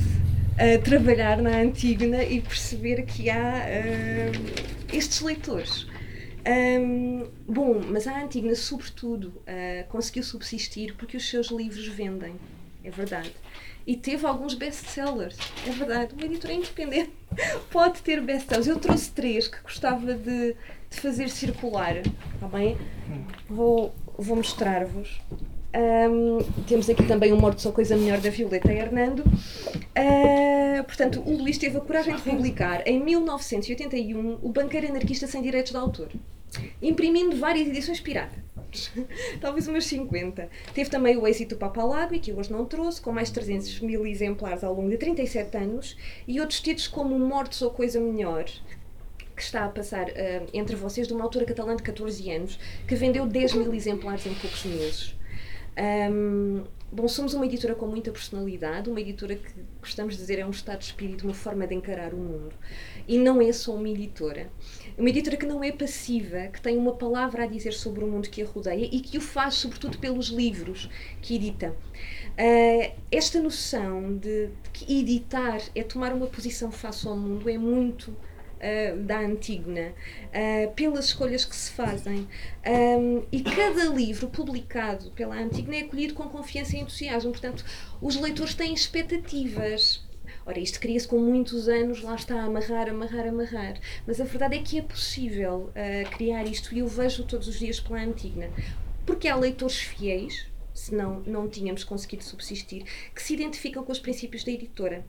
[SPEAKER 6] A trabalhar na Antígona e perceber que há uh, estes leitores. Um, bom, mas a Antígona, sobretudo, uh, conseguiu subsistir porque os seus livros vendem, é verdade. E teve alguns best-sellers, é verdade. Uma editora independente *laughs* pode ter best-sellers. Eu trouxe três que gostava de, de fazer circular, está bem? Vou, vou mostrar-vos. Um, temos aqui também o Morto Só Coisa Melhor da Violeta Hernando. Uh, portanto, o Luís teve a coragem de publicar em 1981 O Banqueiro Anarquista Sem Direitos de Autor, imprimindo várias edições pirata. *laughs* Talvez umas 50. Teve também o êxito do Papalabi, que hoje não trouxe, com mais de 300 mil exemplares ao longo de 37 anos, e outros títulos como Mortos ou Coisa Melhor, que está a passar uh, entre vocês, de uma autora catalã de 14 anos, que vendeu 10 mil exemplares em poucos meses. Um, bom, somos uma editora com muita personalidade, uma editora que gostamos de dizer é um estado de espírito, uma forma de encarar o mundo. E não é só uma editora. Uma editora que não é passiva, que tem uma palavra a dizer sobre o mundo que a rodeia e que o faz, sobretudo, pelos livros que edita. Uh, esta noção de, de que editar é tomar uma posição face ao mundo é muito uh, da Antígona, uh, pelas escolhas que se fazem. Um, e cada livro publicado pela Antígona é acolhido com confiança e entusiasmo. Portanto, os leitores têm expectativas. Ora, isto cria-se com muitos anos, lá está, amarrar, amarrar, amarrar. Mas a verdade é que é possível uh, criar isto e eu vejo todos os dias pela Antígona. Porque há leitores fiéis, senão não tínhamos conseguido subsistir, que se identificam com os princípios da editora,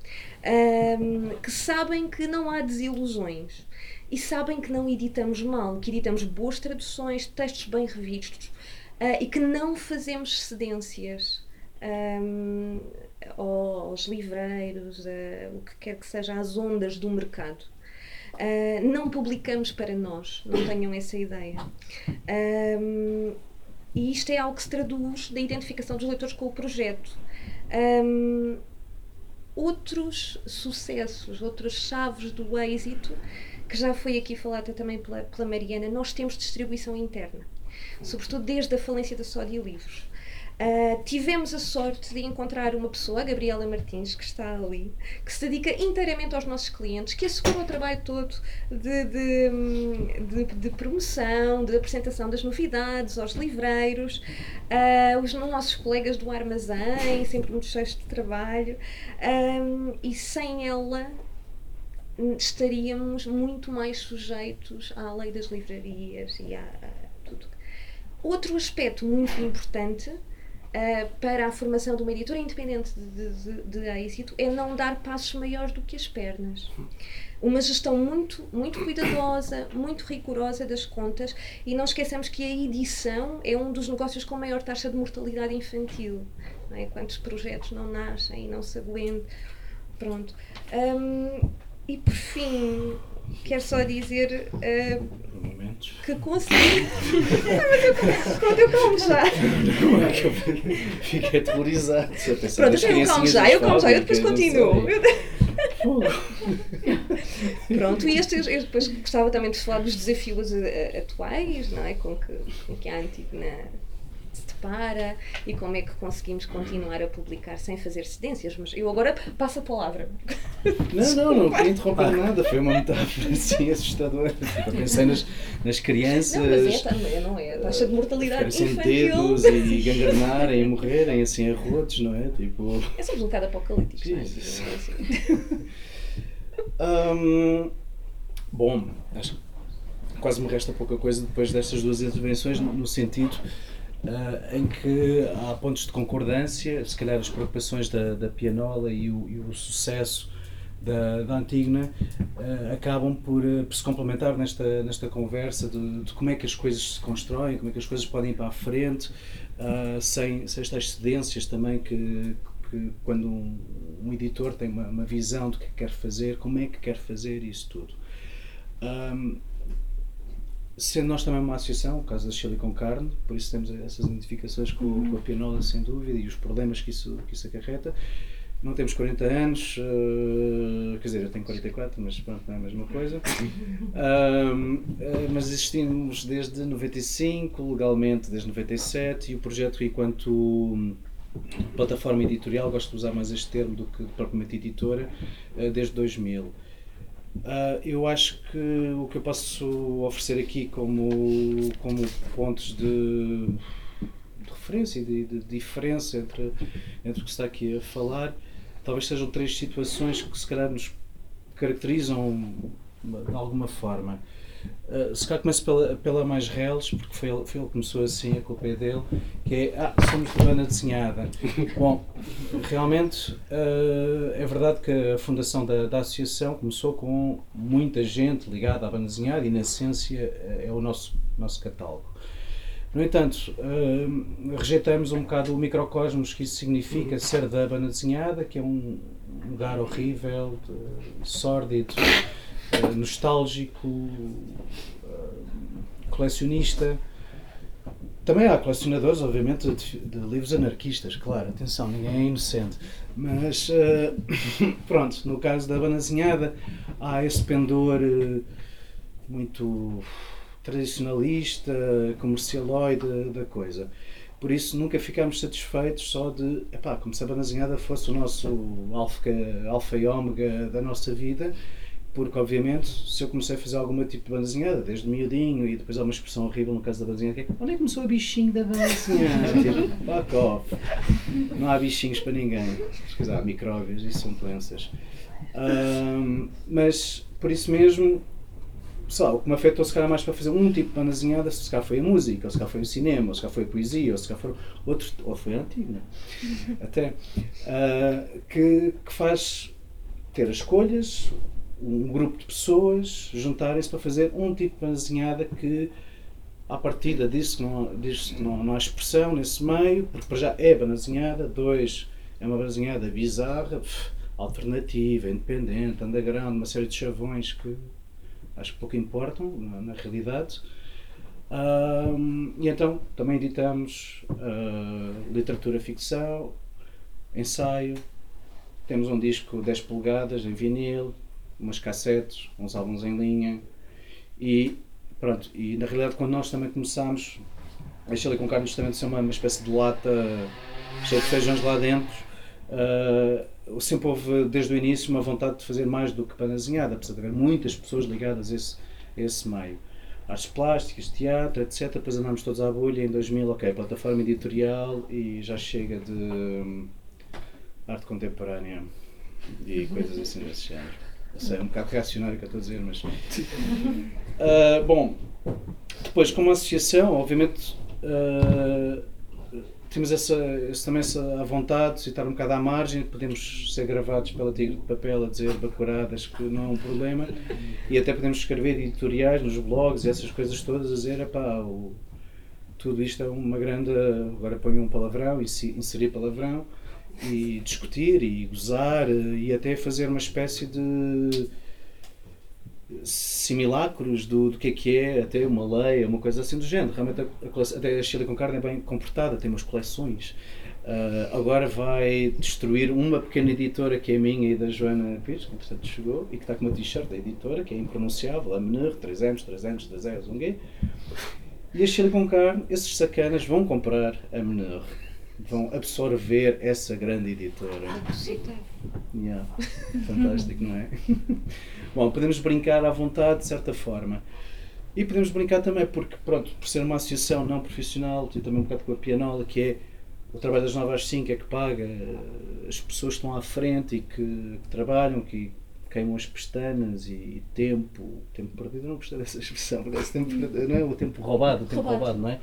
[SPEAKER 6] um, que sabem que não há desilusões e sabem que não editamos mal, que editamos boas traduções, textos bem revistos uh, e que não fazemos cedências. Um, aos livreiros, o que quer que seja, às ondas do mercado. Uh, não publicamos para nós, não tenham essa ideia. Um, e isto é algo que se traduz da identificação dos leitores com o projeto. Um, outros sucessos, outras chaves do êxito, que já foi aqui falado também pela, pela Mariana, nós temos distribuição interna, sobretudo desde a falência da Sódia Livros. Uh, tivemos a sorte de encontrar uma pessoa, a Gabriela Martins, que está ali, que se dedica inteiramente aos nossos clientes, que assegura o trabalho todo de, de, de, de promoção, de apresentação das novidades aos livreiros, uh, os nossos colegas do armazém, sempre muito cheios de trabalho, um, e sem ela estaríamos muito mais sujeitos à lei das livrarias e a, a tudo. Outro aspecto muito importante Uh, para a formação de uma editora independente de, de, de, êxito é não dar passos maiores do que as pernas. Uma gestão muito, muito cuidadosa, muito rigorosa das contas e não esqueçamos que a edição é um dos negócios com maior taxa de mortalidade infantil. Não é? Quantos projetos não nascem e não se aguentam. Pronto. Um, e por fim, quero só dizer uh, que consegui. *laughs* Pronto, eu calmo já.
[SPEAKER 5] É fiquei aterrorizado.
[SPEAKER 6] Pronto, eu calmo já, eu calmo já, eu depois continuo. Pronto, e este, eu depois gostava também de falar dos desafios eh, atuais, não é? Com que, com que a Antígona para e como é que conseguimos continuar a publicar sem fazer cedências. Mas eu agora passo a palavra.
[SPEAKER 5] Não, não, não queria interromper nada. Foi uma metáfora assim assustadora. Eu pensei nas, nas crianças. Não,
[SPEAKER 6] mas é também, não é? A taxa de mortalidade sem
[SPEAKER 5] dedos e gangrenarem e morrerem assim a rotos, não é? Tipo...
[SPEAKER 6] É sempre um bocado apocalíptico. Não é? Assim.
[SPEAKER 5] um, bom, acho que quase me resta pouca coisa depois destas duas intervenções, no sentido Uh, em que há pontos de concordância, se calhar as preocupações da, da pianola e o, e o sucesso da, da Antígona uh, acabam por, uh, por, se complementar nesta, nesta conversa de, de, como é que as coisas se constroem, como é que as coisas podem ir para a frente, sem, sem estas cedências também que, que quando um, um, editor tem uma, uma visão do que quer fazer, como é que quer fazer isso tudo. Um, Sendo nós também uma associação, o caso da Chile com Carne, por isso temos essas identificações com, uhum. com, a pianola, sem dúvida, e os problemas que isso, que isso acarreta. Não temos 40 anos, uh, quer dizer, eu tenho 44, mas pronto, não é a mesma coisa. *laughs* uh, mas existimos desde 95, legalmente desde 97, e o projeto, enquanto hum, plataforma editorial, gosto de usar mais este termo do que propriamente editora, eh, desde 2000. Uh, eu acho que o que eu posso oferecer aqui como, como pontos de, de referência e de, de, diferença entre, entre o que está aqui a falar, talvez sejam três situações que se calhar nos caracterizam de alguma forma. Uh, se calhar começo pela, pela mais reles, porque foi ele, foi ele que começou assim, a culpa é dele, que é, ah, somos de banda desenhada. *laughs* Bom, realmente uh, é verdade que a fundação da, da associação começou com muita gente ligada à banda desenhada e, na essência, é o nosso, nosso catálogo. No entanto, uh, rejeitamos um bocado o microcosmos que isso significa ser da banda desenhada, que é um lugar horrível, de, sórdido, uh, nostálgico, uh, colecionista. Também há colecionadores, obviamente, de, de, livros anarquistas, claro, atenção, ninguém é inocente. Mas, *coughs* pronto, no caso da banda desenhada, há esse pendor muito tradicionalista, comercialoide da coisa. Por isso nunca ficámos satisfeitos só de, epá, como se a banda desenhada fosse o nosso alfa, alfa e ômega da nossa vida, porque obviamente se eu comecei a fazer algum tipo de banda desenhada, desde miudinho, e depois há uma expressão horrível no caso da banda desenhada, que é onde é que começou o bichinho da banda desenhada? *laughs* tipo, fuck off. Não há bichinhos para ninguém. Quer há micróbios e são doenças. Um, mas por isso mesmo sei lá, o que me afetou se calhar mais para fazer um tipo de banda desenhada, se calhar foi a música, ou se calhar foi o cinema, ou se calhar foi a poesia, ou se calhar foi outro, ou foi a antiga, *laughs* até, uh, que, que faz ter as escolhas, um grupo de pessoas juntarem-se para fazer um tipo de desenhada que à partida que, não, que não, não há expressão nesse meio, porque para já é banda desenhada, dois, é uma banda desenhada bizarra, alternativa, independente, underground, uma série de chavões que acho que pouco importam na, na realidade. Um, e então também editamos uh, literatura ficção, ensaio, temos um disco 10 polegadas em vinil, umas cassetes, uns álbuns em linha e pronto, e na realidade quando nós também começámos a Chile com carne justamente ser uma, uma espécie de lata cheia de feijões lá dentro uh, sempre houve, desde o início, uma vontade de fazer mais do que para desenhada, apesar de haver muitas pessoas ligadas a esse, a esse meio. Artes plásticas, teatro, etc. Depois andámos todos à bolha em 2000, ok, plataforma editorial e já chega de hum, arte contemporânea e coisas assim desse género. Eu sei, é um bocado reacionário o que eu estou a dizer, mas. Uh, bom, depois, como associação, obviamente. Uh, temos essa, também essa vontade de estar um bocado à margem, podemos ser gravados pela Tigre de Papel a dizer bacuradas que não é um problema e até podemos escrever editoriais nos blogs e essas coisas todas a dizer, epá, o, tudo isto é uma grande, agora ponho um palavrão e inserir palavrão e discutir e gozar e até fazer uma espécie de simulacros do, do que é que é até uma lei, uma coisa assim do género. Realmente a, a, até a Chile com carne é bem comportada, tem umas coleções. Uh, agora vai destruir uma pequena editora que é minha e da Joana Pires, que entretanto chegou, e que está com uma t-shirt da editora, que é impronunciável, a Menor, 3 anos, 3 anos, 2 anos, um gay. E a Chile com carne, esses sacanas vão comprar a Menor. Vão absorver essa grande editora. Yeah. Fantástico, não é? *laughs* Bom, podemos brincar à vontade, de certa forma. E podemos brincar também porque, pronto, por ser uma associação não profissional, e também um bocado com a pianola, que é o trabalho das 9 às 5 é que paga, as pessoas estão à frente e que, que trabalham, que queimam as pestanas e, e tempo, tempo perdido, não gostei dessa expressão, parece tempo, não é o tempo roubado, o tempo roubado, roubado não é?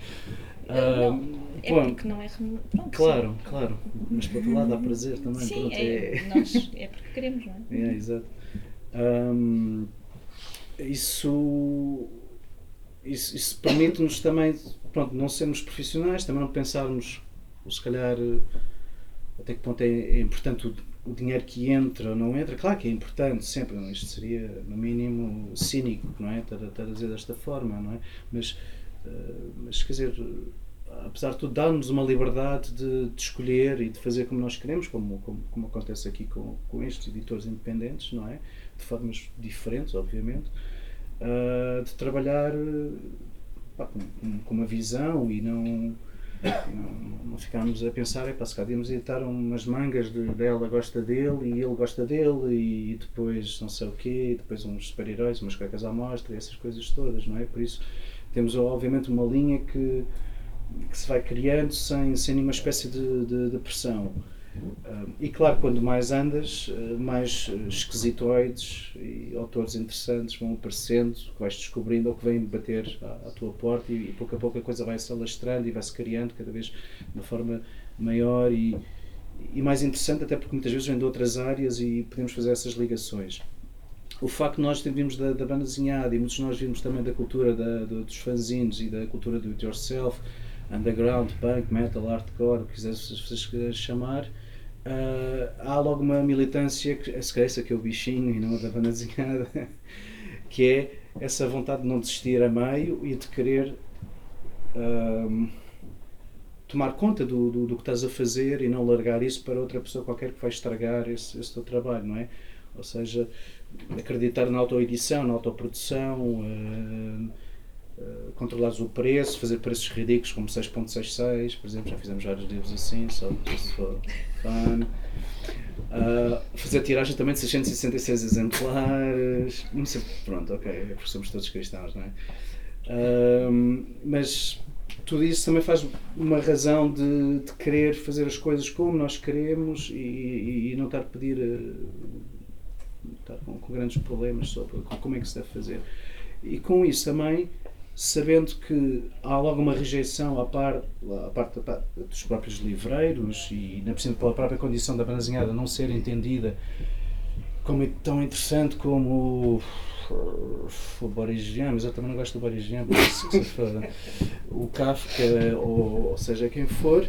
[SPEAKER 3] Uh, não, é bom, porque não é pronto,
[SPEAKER 5] Claro, sim. claro, mas para outro lado há prazer também.
[SPEAKER 3] Sim,
[SPEAKER 5] pronto,
[SPEAKER 3] é, é... Nós, *laughs* é porque queremos, não é?
[SPEAKER 5] É, exato. Um, isso, isso, isso permite-nos também, pronto, não sermos profissionais, também não pensarmos, se calhar, até que ponto é, é importante o, o, dinheiro que entra ou não entra. Claro que é importante, sempre, não, isto seria, no mínimo, cínico, não é? Estar, estar a dizer desta forma, não é? Mas, mas quer dizer apesar de tudo, dá-nos uma liberdade de, de, escolher e de fazer como nós queremos, como, como, como acontece aqui com, com estes editores independentes, não é? De formas diferentes, obviamente, uh, de trabalhar pá, com, com, uma visão e não, não, não ficarmos a pensar, é para se cá podíamos editar umas mangas de, dela gosta dele e ele gosta dele e depois não sei o quê, depois uns super-heróis, umas cuecas à mostra, essas coisas todas, não é? Por isso temos obviamente uma linha que que se vai criando sem, sem nenhuma espécie de, de, de pressão. Uh, e claro, quando mais andas, uh, mais esquisitoides e autores interessantes vão aparecendo, que vais descobrindo ou que vêm bater à, à tua porta e, e, pouco a pouco a coisa vai se alastrando e vai se criando cada vez de uma forma maior e, e mais interessante, até porque muitas vezes vem de outras áreas e podemos fazer essas ligações. O facto de nós vimos da, da banda desenhada e muitos de nós vimos também da cultura da, dos fanzines e da cultura do it yourself, underground, punk, metal, hardcore, o que quiseres chamar, uh, há logo uma militância, que se calhar essa que é o bichinho e não a da banda desenhada, *laughs* que é essa vontade de não desistir a meio e de querer uh, tomar conta do, do, do, que estás a fazer e não largar isso para outra pessoa qualquer que vai estragar esse, esse teu trabalho, não é? Ou seja, acreditar na autoedição, na autoprodução, uh, uh, controlares o preço, fazer preços ridículos como 6.66, por exemplo, já fizemos vários livros assim, só just for fun. Uh, fazer tiragem também de 666 exemplares, não sei, pronto, ok, é porque somos todos cristãos, não é? Uh, mas tudo isso também faz uma razão de, de, querer fazer as coisas como nós queremos e, e, e não estar a pedir, estar com, com, grandes problemas sobre como é que se deve fazer. E com isso também sabendo que há logo uma rejeição à, par, à parte, dos próprios livreiros e, na pela própria condição da bandazinhada não ser entendida como é tão interessante como o Boris mas eu também não gosto do Boris o Kafka, ou, ou seja, quem for,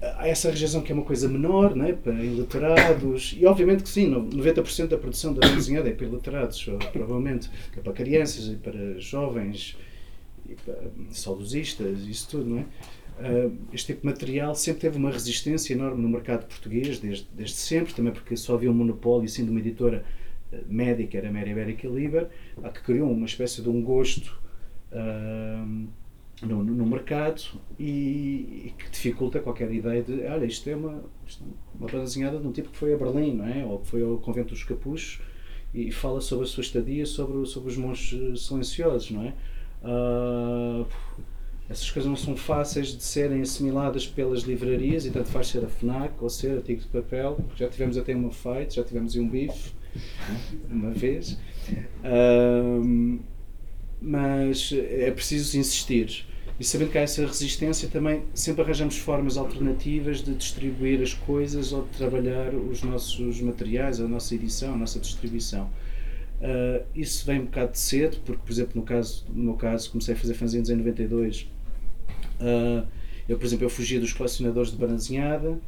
[SPEAKER 5] há essa rejeição que é uma coisa menor, né, para ileterados, e obviamente que sim, 90% da produção da desenhada é para ileterados, provavelmente, é para crianças e para jovens, saudosistas, isso tudo, não é? Uh, este tipo de material sempre teve uma resistência enorme no mercado português, desde, desde sempre, também porque só havia um monopólio assim, de uma editora uh, médica, era a Mary Ibérica Liber, que criou uma espécie de um gosto uh, no, no, mercado e, e, que dificulta qualquer ideia de, olha, isto é uma, isto é uma banda desenhada de um tipo que foi a Berlim, não é? ou que foi ao Convento dos Capuchos e fala sobre a sua estadia, sobre, sobre os monges silenciosos, não é? Uh, essas coisas não são fáceis de serem assimiladas pelas livrarias e tanto faz ser a FNAC ou ser a Tico de Papel, já tivemos até uma fight, já tivemos um bife uma vez. Uh, mas é preciso insistir. E sabendo que há essa resistência, também sempre arranjamos formas alternativas de distribuir as coisas ou de trabalhar os nossos materiais, a nossa edição, a nossa distribuição. Uh, isso vem um bocado de cedo, porque, por exemplo, no, caso, no meu caso, comecei a fazer fanzines em 92. Uh, ah, eu, por exemplo, eu fugia dos colecionadores de bananzinhada,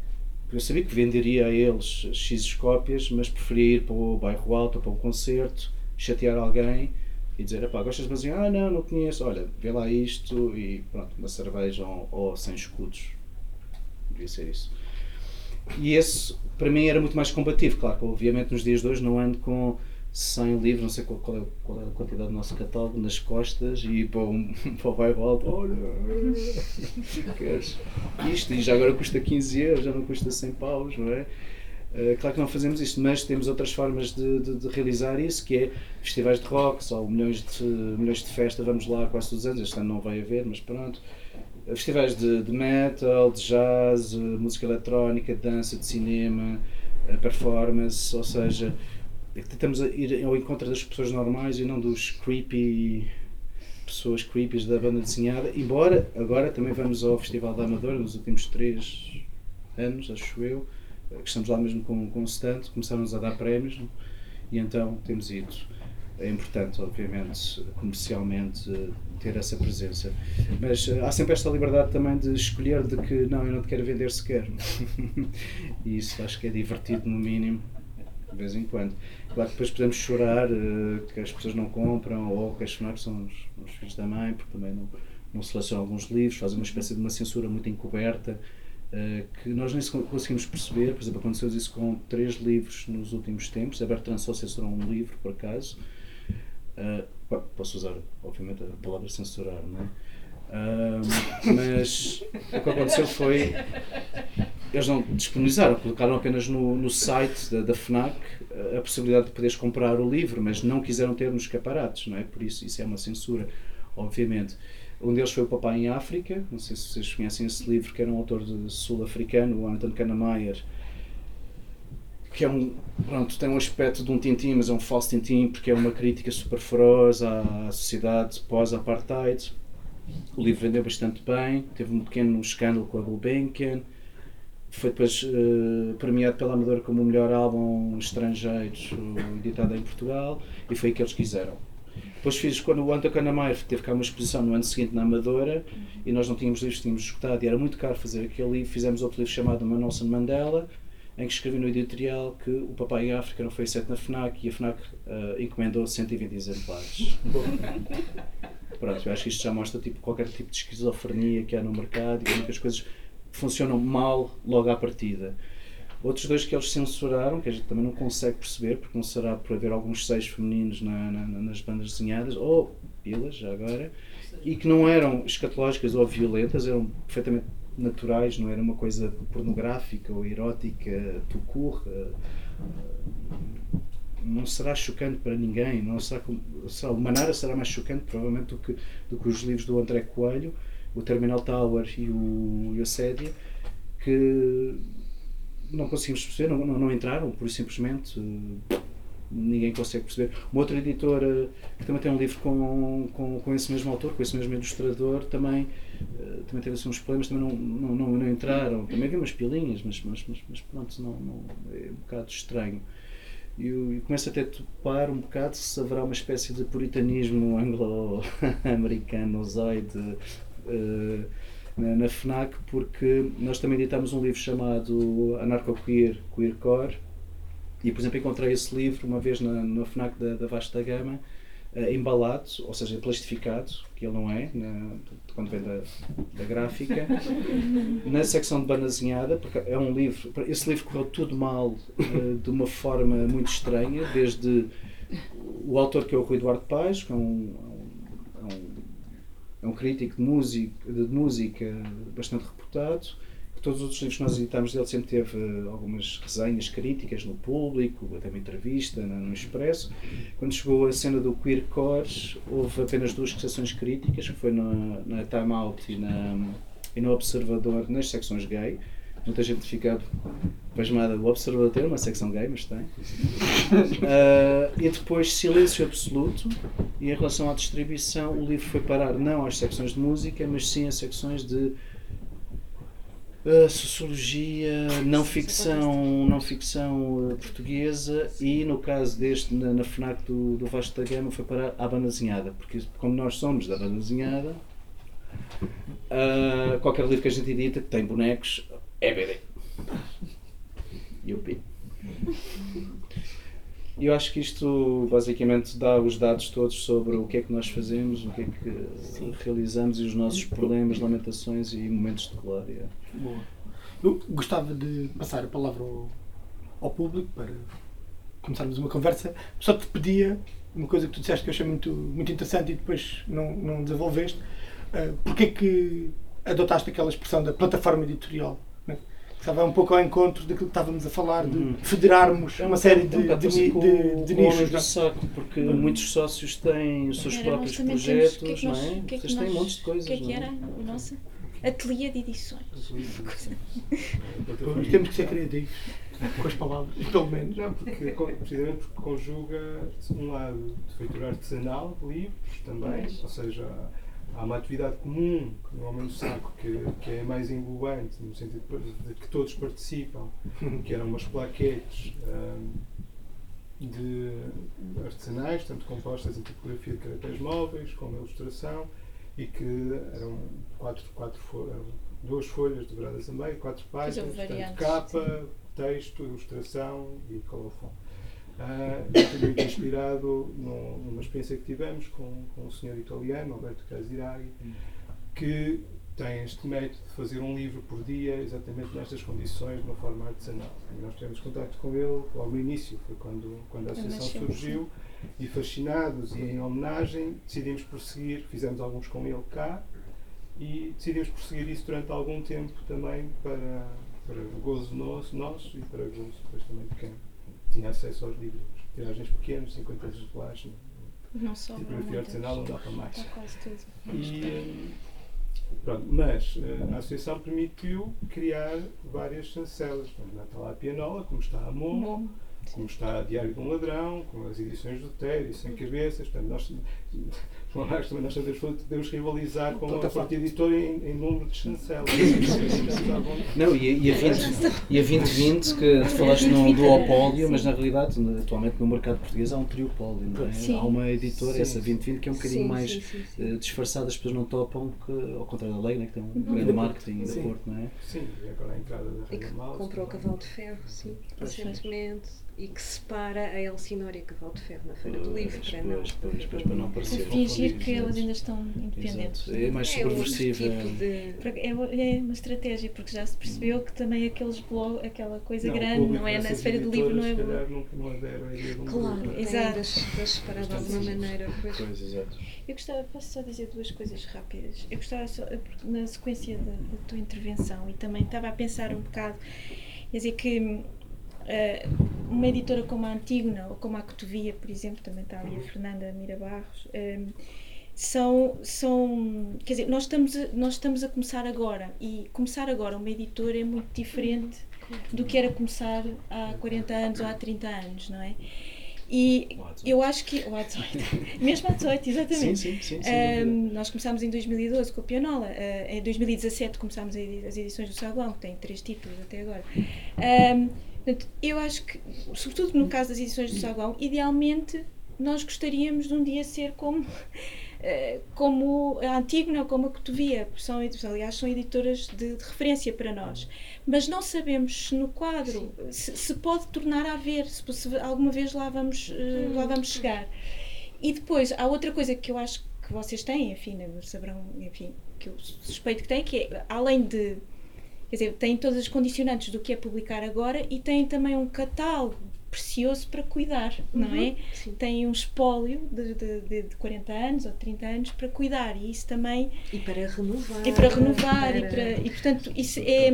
[SPEAKER 5] porque eu sabia que venderia a eles X cópias, mas preferia ir para o bairro alto ou para um concerto, chatear alguém e dizer: pá, gostas de bananzinhada? Ah, não, não conheço. Olha, vê lá isto e pronto, uma cerveja ou, ou sem escudos. Devia ser isso. E esse, para mim, era muito mais combativo. Claro, obviamente, nos dias de hoje não ando com 100 livros, não sei qual, qual, é, qual é a quantidade do nosso catálogo, nas costas e para, um, *laughs* para o bairro alto, olha, *laughs* queres isto? E já agora custa 15 euros, já não custa 100 paus, não é? Uh, claro que não fazemos isto, mas temos outras formas de, de, de, realizar isso, que é festivais de rock, só milhões de, milhões de festa, vamos lá quase todos os anos, este ano não vai haver, mas pronto. Festivais de, de metal, de jazz, música eletrónica, dança, de cinema, performance, ou seja, tentamos ir ao encontro das pessoas normais e não dos creepy pessoas creepies da banda desenhada, embora agora também vamos ao Festival da Amadora nos últimos três anos, acho eu, que estamos lá mesmo com, com um stand, começamos a dar prémios e então temos ido. É importante, obviamente, comercialmente, ter essa presença. Mas há sempre esta liberdade também de escolher de que não, eu não te quero vender sequer. *laughs* e isso acho que é divertido, no mínimo, de vez em quando. Claro que depois podemos chorar que as pessoas não compram ou questionar que são os, os, filhos da mãe, porque também não, não selecionam alguns livros, fazem uma espécie de uma censura muito encoberta. Uh, que nós nem conseguimos perceber, por exemplo, aconteceu isso com três livros nos últimos tempos. A Bertrand só censurou um livro, por acaso. Uh, posso usar, obviamente, a palavra censurar, não é? Uh, mas o que aconteceu foi eles não disponibilizaram, colocaram apenas no, no site da, da, FNAC a possibilidade de poderes comprar o livro, mas não quiseram ter nos escaparates, não é? Por isso, isso é uma censura, obviamente. Um deles foi o Papai em África, não sei se vocês conhecem esse livro, que era um autor sul-africano, o Anton Kannemeyer, que é um, pronto, tem um aspecto de um Tintim, mas é um falso Tintim, porque é uma crítica super feroz à sociedade pós-apartheid. O livro vendeu bastante bem, teve um pequeno escândalo com a Gulbenkian, foi depois uh, premiado pela Amadora como o melhor álbum estrangeiro editado em Portugal, e foi o que eles quiseram. Depois fiz, quando o Anton Canamair teve cá uma exposição no ano seguinte na Amadora, e nós não tínhamos livros, tínhamos escutado, e era muito caro fazer aquele livro, fizemos outro livro chamado Nelson Mandela, em que escrevi no editorial que o Papai em África não foi aceito na FNAC e a FNAC uh, encomendou 120 exemplares. *laughs* Pronto, eu acho que isto já mostra tipo, qualquer tipo de esquizofrenia que há no mercado e como é as coisas funcionam mal logo à partida. Outros dois que eles censuraram, que a gente também não consegue perceber, porque não será por haver alguns seios femininos na, na, nas bandas desenhadas, ou pilas, já agora, e que não eram escatológicas ou violentas, eram perfeitamente naturais, não era uma coisa pornográfica ou erótica, tucur. Não será chocante para ninguém, não será, será, o Manara será mais chocante provavelmente do que, do que os livros do André Coelho, o Terminal Tower e o, e o Assédia, que não conseguimos perceber, não, não, não entraram, por simplesmente ninguém consegue perceber. Uma outra editora que também tem um livro com, com, com esse mesmo autor, com esse mesmo ilustrador, também, uh, também teve assim, uns problemas, também não, não, não, não entraram. Também havia umas pilinhas, mas, mas, mas, mas pronto, não, não, é um bocado estranho. E eu começo até a topar um bocado se haverá uma espécie de puritanismo anglo-americano, zoide, uh, na, na FNAC, porque nós também editamos um livro chamado Anarco-Queer, Queercore, e, por exemplo, encontrei esse livro uma vez na, no FNAC da, da Vasta Gama, uh, embalado, ou seja, plastificado, que ele não é, na, quando vem da, da gráfica, *laughs* na secção de banda desenhada, porque é um livro. Esse livro correu tudo mal uh, de uma forma muito estranha, desde o autor que é o Rui Eduardo Paz, que é um, é um crítico de música, de música bastante reputado todos os outros livros que nós editámos dele sempre teve uh, algumas resenhas críticas no público, até uma entrevista no, Expresso. Quando chegou a cena do Queer Core, houve apenas duas sessões críticas, que foi na, na Time Out e, na, e no Observador, nas secções gay. Muita gente fica pasmada. O Observador tem uma secção gay, mas tem. Uh, *laughs* e depois silêncio absoluto. E em relação à distribuição, o livro foi parar não às secções de música, mas sim às secções de sociologia, não ficção, não ficção uh, portuguesa e no caso deste, na, na FNAC do, do Vasco da Gama, foi para a banda desenhada, porque como nós somos da banda desenhada, uh, qualquer livro que a gente edita que tem bonecos é BD. Yupi. E eu acho que isto basicamente dá os dados todos sobre o que é que nós fazemos, o que é que Sim. realizamos e os nossos problemas, lamentações e momentos de glória.
[SPEAKER 2] Boa. Eu gostava de passar a palavra ao, ao público para começarmos uma conversa. Só te pedia uma coisa que tu disseste que eu achei muito, muito interessante e depois não, não desenvolveste. Uh, porque é que adotaste aquela expressão da plataforma editorial? Estava um pouco ao encontro daquilo que estávamos a falar, de uhum. federarmos é uma série de, de, de, de, de nichos.
[SPEAKER 5] do saco, porque uhum. muitos sócios têm os seus era, próprios projetos, que é que nós, não é? Que é que Vocês têm montes de coisas. O
[SPEAKER 3] que é que era o nosso ateliê de edições?
[SPEAKER 2] Temos que ser criativos com as palavras, *laughs* pelo menos.
[SPEAKER 4] Não, porque *laughs* precisamente porque conjuga um lado de feitura artesanal, livros também, ou seja, há uma atividade comum, que normalmente o saco, que, que é mais englobante, no sentido de, que todos participam, que eram umas plaquetes um, de artesanais, tanto compostas em tipografia de caracteres móveis, como ilustração, e que eram quatro, quatro duas folhas dobradas a meio, quatro páginas, portanto, capa, texto, ilustração e colofone. Uh, muito inspirado numa experiência que tivemos com, com o senhor italiano, Alberto Casiraghi, que tem este método de fazer um livro por dia, exatamente nestas condições, de uma forma artesanal. E nós tivemos contato com ele logo no início, foi quando, quando a associação surgiu, e fascinados e em homenagem, decidimos prosseguir, fizemos alguns com ele cá, e decidimos prosseguir isso durante algum tempo também para, para gozo nosso, nosso e para gozo depois também de quem tinha acesso aos livros. Tiragens pequenas, 50 exemplares.
[SPEAKER 3] Não só.
[SPEAKER 4] Tipografia artesanal não dá para mais.
[SPEAKER 3] Está quase tudo.
[SPEAKER 4] E, Pronto, mas uh, a associação permitiu criar várias chancelas. Portanto, está lá a Pianola, como está a Mo,
[SPEAKER 3] Bom,
[SPEAKER 4] como está a Diário de um Ladrão, com as edições do Tério, Sem Cabeças. Portanto, nós, Também nós sabemos, podemos rivalizar com a própria editora em, em número de chancelas. *laughs*
[SPEAKER 5] Não, e, a- e a 20, e a 2020, que tu falaste num duopólio, mas na realidade, atualmente no mercado português há um triopólio, não é?
[SPEAKER 3] Sim.
[SPEAKER 5] Há uma editora,
[SPEAKER 4] Sim.
[SPEAKER 5] essa 2020, que é um bocadinho
[SPEAKER 6] Sim,
[SPEAKER 5] mais
[SPEAKER 6] sim, sim, sim.
[SPEAKER 5] eh, disfarçada, as pessoas não topam, que, ao contrário da lei, né, que tem um
[SPEAKER 3] Uhum.
[SPEAKER 5] grande marketing da. Porto, não é?
[SPEAKER 4] Sim, e agora a entrada da
[SPEAKER 6] que
[SPEAKER 4] Mouse.
[SPEAKER 6] comprou o
[SPEAKER 4] também.
[SPEAKER 6] Cavalo de Ferro, sim, recentemente. E que separa a Elsinória Cavalo de Ferro na Feira do Livro,
[SPEAKER 5] Pois,
[SPEAKER 6] para não.
[SPEAKER 5] pois, pois, pois, para não parecer.
[SPEAKER 3] fingir que elas ainda estão independentes.
[SPEAKER 5] Exato. É mais
[SPEAKER 6] É outro
[SPEAKER 5] subversiva.
[SPEAKER 6] tipo
[SPEAKER 3] É é uma estratégia, porque já se percebeu que também aqueles blog, aquela coisa grande, não é? Na Feira do Livro não é.
[SPEAKER 4] um
[SPEAKER 6] Claro,
[SPEAKER 3] Exato.
[SPEAKER 6] separar de alguma maneira. Pois.
[SPEAKER 5] Pois, exato.
[SPEAKER 3] Eu gostava, posso só dizer duas coisas rápidas. Eu gostava só, porque na sequência da, da tua intervenção, e também estava a pensar um bocado, quer dizer que eh, uma editora como a Antígona ou como a Cotovia, por exemplo, também está ali a Fernanda Mira Barros, eh, são, são, quer dizer, nós estamos, a, nós estamos a começar agora e começar agora uma editora é muito diferente do que era começar há 40 anos ou há 30 anos, não é? E eu acho que. Ou há 18. *laughs* Mesmo há 18, exatamente.
[SPEAKER 5] Sim, sim, sim.
[SPEAKER 3] Ahm,
[SPEAKER 5] dúvida.
[SPEAKER 3] nós começámos em 2012 com a Pianola. Ah, em 2017 começámos as edições do Saguão, que têm três títulos até agora. Ahm, portanto, eu acho que, sobretudo no caso das edições do Saguão, idealmente nós gostaríamos de um dia ser como. *laughs* eh, Como a Antígona ou como a Cotovia, são, aliás, são editoras de, de referência para nós. Mas não sabemos se no quadro se, se pode tornar a haver, se, se alguma vez lá vamos, eh, lá vamos chegar. E depois, há outra coisa que eu acho que vocês têm, enfim, saberão, enfim, que eu suspeito que têm, que é, além de, quer dizer, têm todas as condicionantes do que é publicar agora e têm também um catálogo precioso para cuidar, não é?
[SPEAKER 6] Sim.
[SPEAKER 3] Têm um espólio de, de, de, de 40 anos ou 30 anos para cuidar e isso também,
[SPEAKER 6] E para renovar.
[SPEAKER 3] e para renovar, e,
[SPEAKER 6] para-
[SPEAKER 3] para, e portanto, isso é,